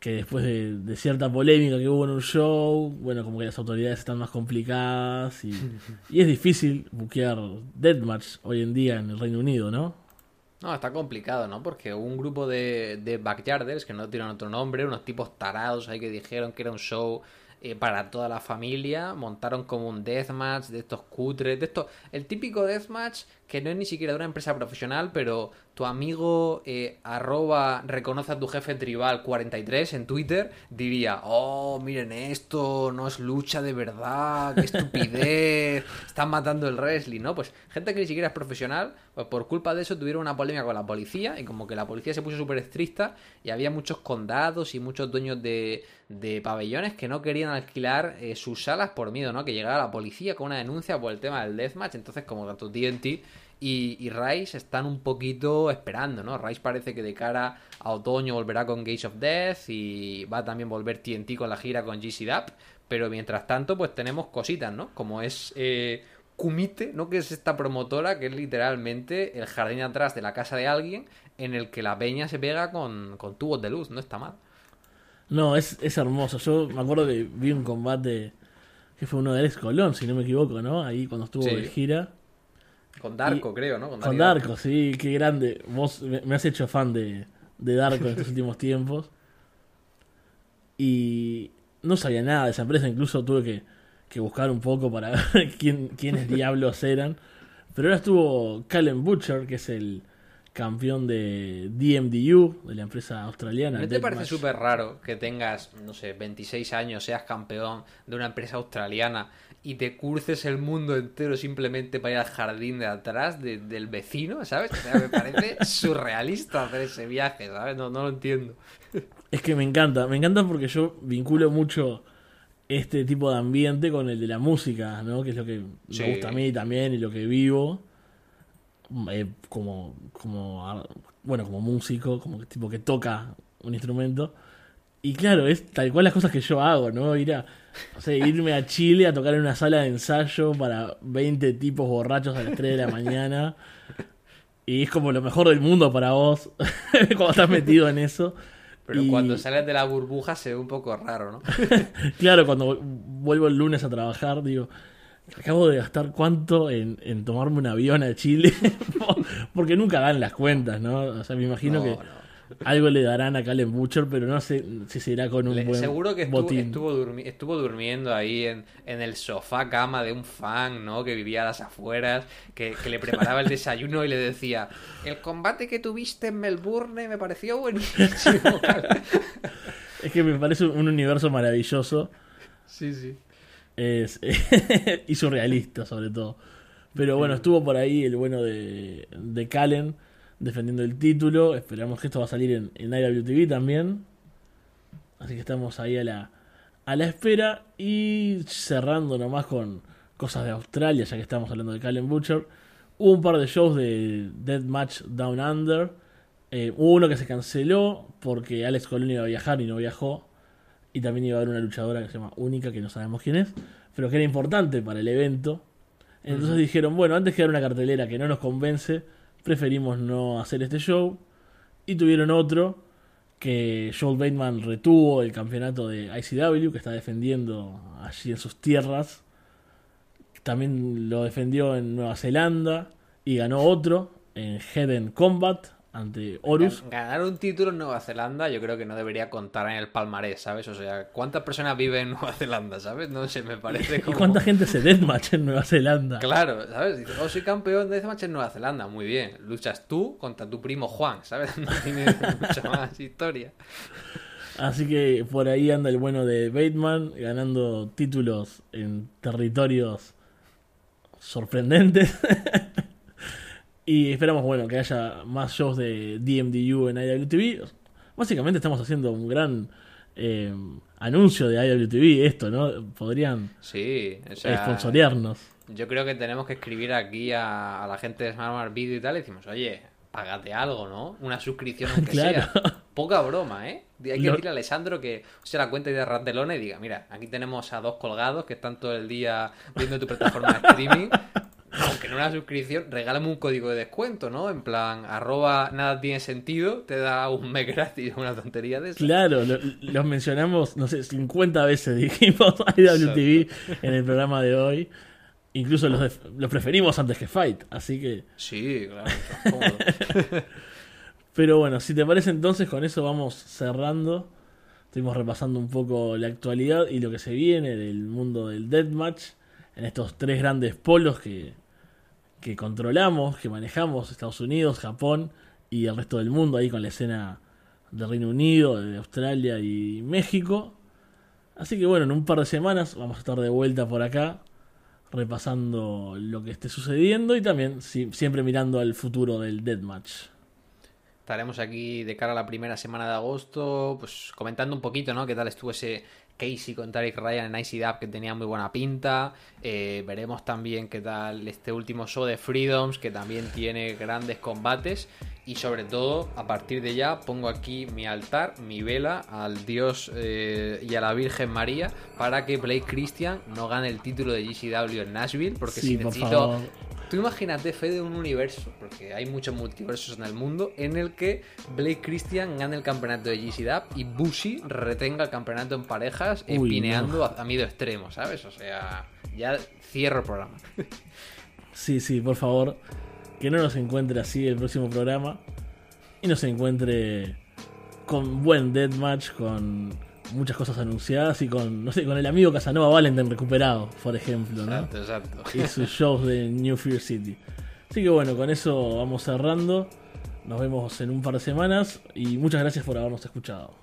que después de, de cierta polémica que hubo en un show, bueno, como que las autoridades están más complicadas y, y es difícil buquear Deathmatch hoy en día en el Reino Unido, ¿no? No, está complicado, ¿no? Porque un grupo de, de backyarders, que no tienen otro nombre, unos tipos tarados ahí que dijeron que era un show eh, para toda la familia. Montaron como un deathmatch de estos cutres, de estos. El típico deathmatch que no es ni siquiera de una empresa profesional, pero tu amigo eh, arroba reconoce a tu jefe tribal 43 en Twitter diría, oh, miren esto, no es lucha de verdad, qué estupidez, están matando el wrestling, ¿no? Pues gente que ni siquiera es profesional, pues por culpa de eso tuvieron una polémica con la policía y como que la policía se puso súper estricta y había muchos condados y muchos dueños de, de pabellones que no querían alquilar eh, sus salas por miedo, ¿no? Que llegara la policía con una denuncia por el tema del deathmatch, entonces como tanto TNT y, y Rice están un poquito esperando, ¿no? Rice parece que de cara a otoño volverá con Gates of Death y va a también volver TNT con la gira con GC Dap, pero mientras tanto pues tenemos cositas, ¿no? Como es eh, Kumite, ¿no? Que es esta promotora que es literalmente el jardín atrás de la casa de alguien en el que la peña se pega con, con tubos de luz, no está mal. No, es, es hermoso. Yo me acuerdo que vi un combate que fue uno de Alex Colón, si no me equivoco, ¿no? Ahí cuando estuvo Sí. de gira. Con Darko, Y- creo, ¿no? Con Dani Darko, sí, qué grande. Vos me me has hecho fan de, de Darko en estos últimos tiempos. Y no sabía nada de esa empresa, incluso tuve que, que buscar un poco para ver quién, quiénes diablos eran. Pero ahora estuvo Callum Butcher, que es el campeón de DMDU, de la empresa australiana. ¿No te parece súper raro que tengas, no sé, 26 años, seas campeón de una empresa australiana y te curces el mundo entero simplemente para ir al jardín de atrás de- del vecino, ¿sabes? O sea, me parece surrealista hacer ese viaje, ¿sabes? No, no lo entiendo. Es que me encanta, me encanta porque yo vinculo mucho este tipo de ambiente con el de la música, ¿no? Que es lo que Sí. me gusta a mí también y lo que vivo. Eh, como, como, ah, bueno, como músico, como tipo que toca un instrumento. Y claro, es tal cual las cosas que yo hago, ¿no? Ir a, o sea, irme a Chile a tocar en una sala de ensayo para 20 tipos borrachos a las 3 de la mañana. Y es como lo mejor del mundo para vos cuando estás metido en eso. Pero Y- cuando sales de la burbuja se ve un poco raro, ¿no? Claro, cuando vuelvo el lunes a trabajar, digo, acabo de gastar cuánto en, en tomarme un avión a Chile, porque nunca dan las cuentas, ¿no? O sea, me imagino No, que no. algo le darán a Calen Butcher, pero no sé si será con un Le- buen seguro que estuvo, botín. estuvo, durmi- estuvo durmiendo ahí en, en el sofá cama de un fan, ¿no? Que vivía a las afueras, que, que le preparaba el desayuno y le decía, el combate que tuviste en Melbourne me pareció buenísimo. Es que me parece un universo maravilloso sí, sí. Es, y surrealista, sobre todo. Pero bueno, estuvo por ahí el bueno de, de Calen defendiendo el título. Esperamos que esto va a salir en, en IWTV también. Así que estamos ahí a la, a la espera. Y cerrando nomás con cosas de Australia, ya que estamos hablando de Calen Butcher. Hubo un par de shows de Deathmatch Down Under. Eh, hubo uno que se canceló porque Alex Colón iba a viajar y no viajó. Y también iba a haber una luchadora que se llama Única, que no sabemos quién es, pero que era importante para el evento. Entonces dijeron, bueno, antes que dar una cartelera que no nos convence, preferimos no hacer este show. Y tuvieron otro que Joel Bateman retuvo el campeonato de ICW, que está defendiendo allí en sus tierras. También lo defendió en Nueva Zelanda y ganó otro en Head and Combat ante Horus. Ganar un título en Nueva Zelanda yo creo que no debería contar en el palmarés, ¿sabes? O sea, ¿cuántas personas viven en Nueva Zelanda, ¿sabes? No sé, me parece ¿Y como... cuánta gente se deathmatch en Nueva Zelanda? Claro, ¿sabes? Dices, oh, soy campeón de Deathmatch en Nueva Zelanda, muy bien. Luchas tú contra tu primo Juan, ¿sabes? No tiene mucha más historia. Así que por ahí anda el bueno de Bateman ganando títulos en territorios sorprendentes. y esperamos, bueno, que haya más shows de DMDU en IWTV. Básicamente estamos haciendo un gran eh, anuncio de IWTV, esto, ¿no? Podrían Sí, o sea, sponsorearnos. yo creo que tenemos que escribir aquí a, a la gente de Smart Video y tal y decimos, oye, págate algo, ¿no? Una suscripción aunque Claro. sea. Poca broma, ¿eh? Hay que Lo- decirle a Alessandro que use la cuenta de Randelona y diga, mira, aquí tenemos a dos colgados que están todo el día viendo tu plataforma de streaming. Aunque no una suscripción, regálame un código de descuento, ¿no? En plan, arroba nada tiene sentido, te da un mes gratis, una tontería de eso. Claro, lo- los mencionamos, no sé, 50 veces dijimos IWTV en el programa de hoy. Incluso los, los preferimos antes que Fight, así que... Sí, claro, cómodo. Pero bueno, si te parece entonces con eso vamos cerrando Estuvimos repasando un poco la actualidad y lo que se viene del mundo del deathmatch en estos tres grandes polos que, que controlamos, que manejamos, Estados Unidos, Japón y el resto del mundo, ahí con la escena de Reino Unido, de Australia y México. Así que bueno, en un par de semanas vamos a estar de vuelta por acá, repasando lo que esté sucediendo y también siempre mirando al futuro del Deathmatch. Estaremos aquí de cara a la primera semana de agosto, pues comentando un poquito, ¿no? ¿Qué tal estuvo ese Casey con Tarek Ryan en ICDAP que tenía muy buena pinta. Eh, veremos también qué tal este último show de Freedoms que también tiene grandes combates. Y sobre todo, a partir de ya, pongo aquí mi altar, mi vela al Dios eh, y a la Virgen María para que Blake Christian no gane el título de GCW en Nashville. Porque si necesito Tú imagínate, de un universo, porque hay muchos multiversos en el mundo, en el que Blake Christian gane el campeonato de GCW y Bushi retenga el campeonato en parejas, empineando a, medio extremo, ¿sabes? O sea, ya cierro el programa. Sí, sí, por favor, que no nos encuentre así el próximo programa y nos encuentre con buen deathmatch, con muchas cosas anunciadas y con, no sé, con el amigo Casanova Valentine recuperado, por ejemplo, ¿no? Exacto, exacto. Y sus shows de New Fear City. Así que bueno, con eso vamos cerrando. Nos vemos en un par de semanas y muchas gracias por habernos escuchado.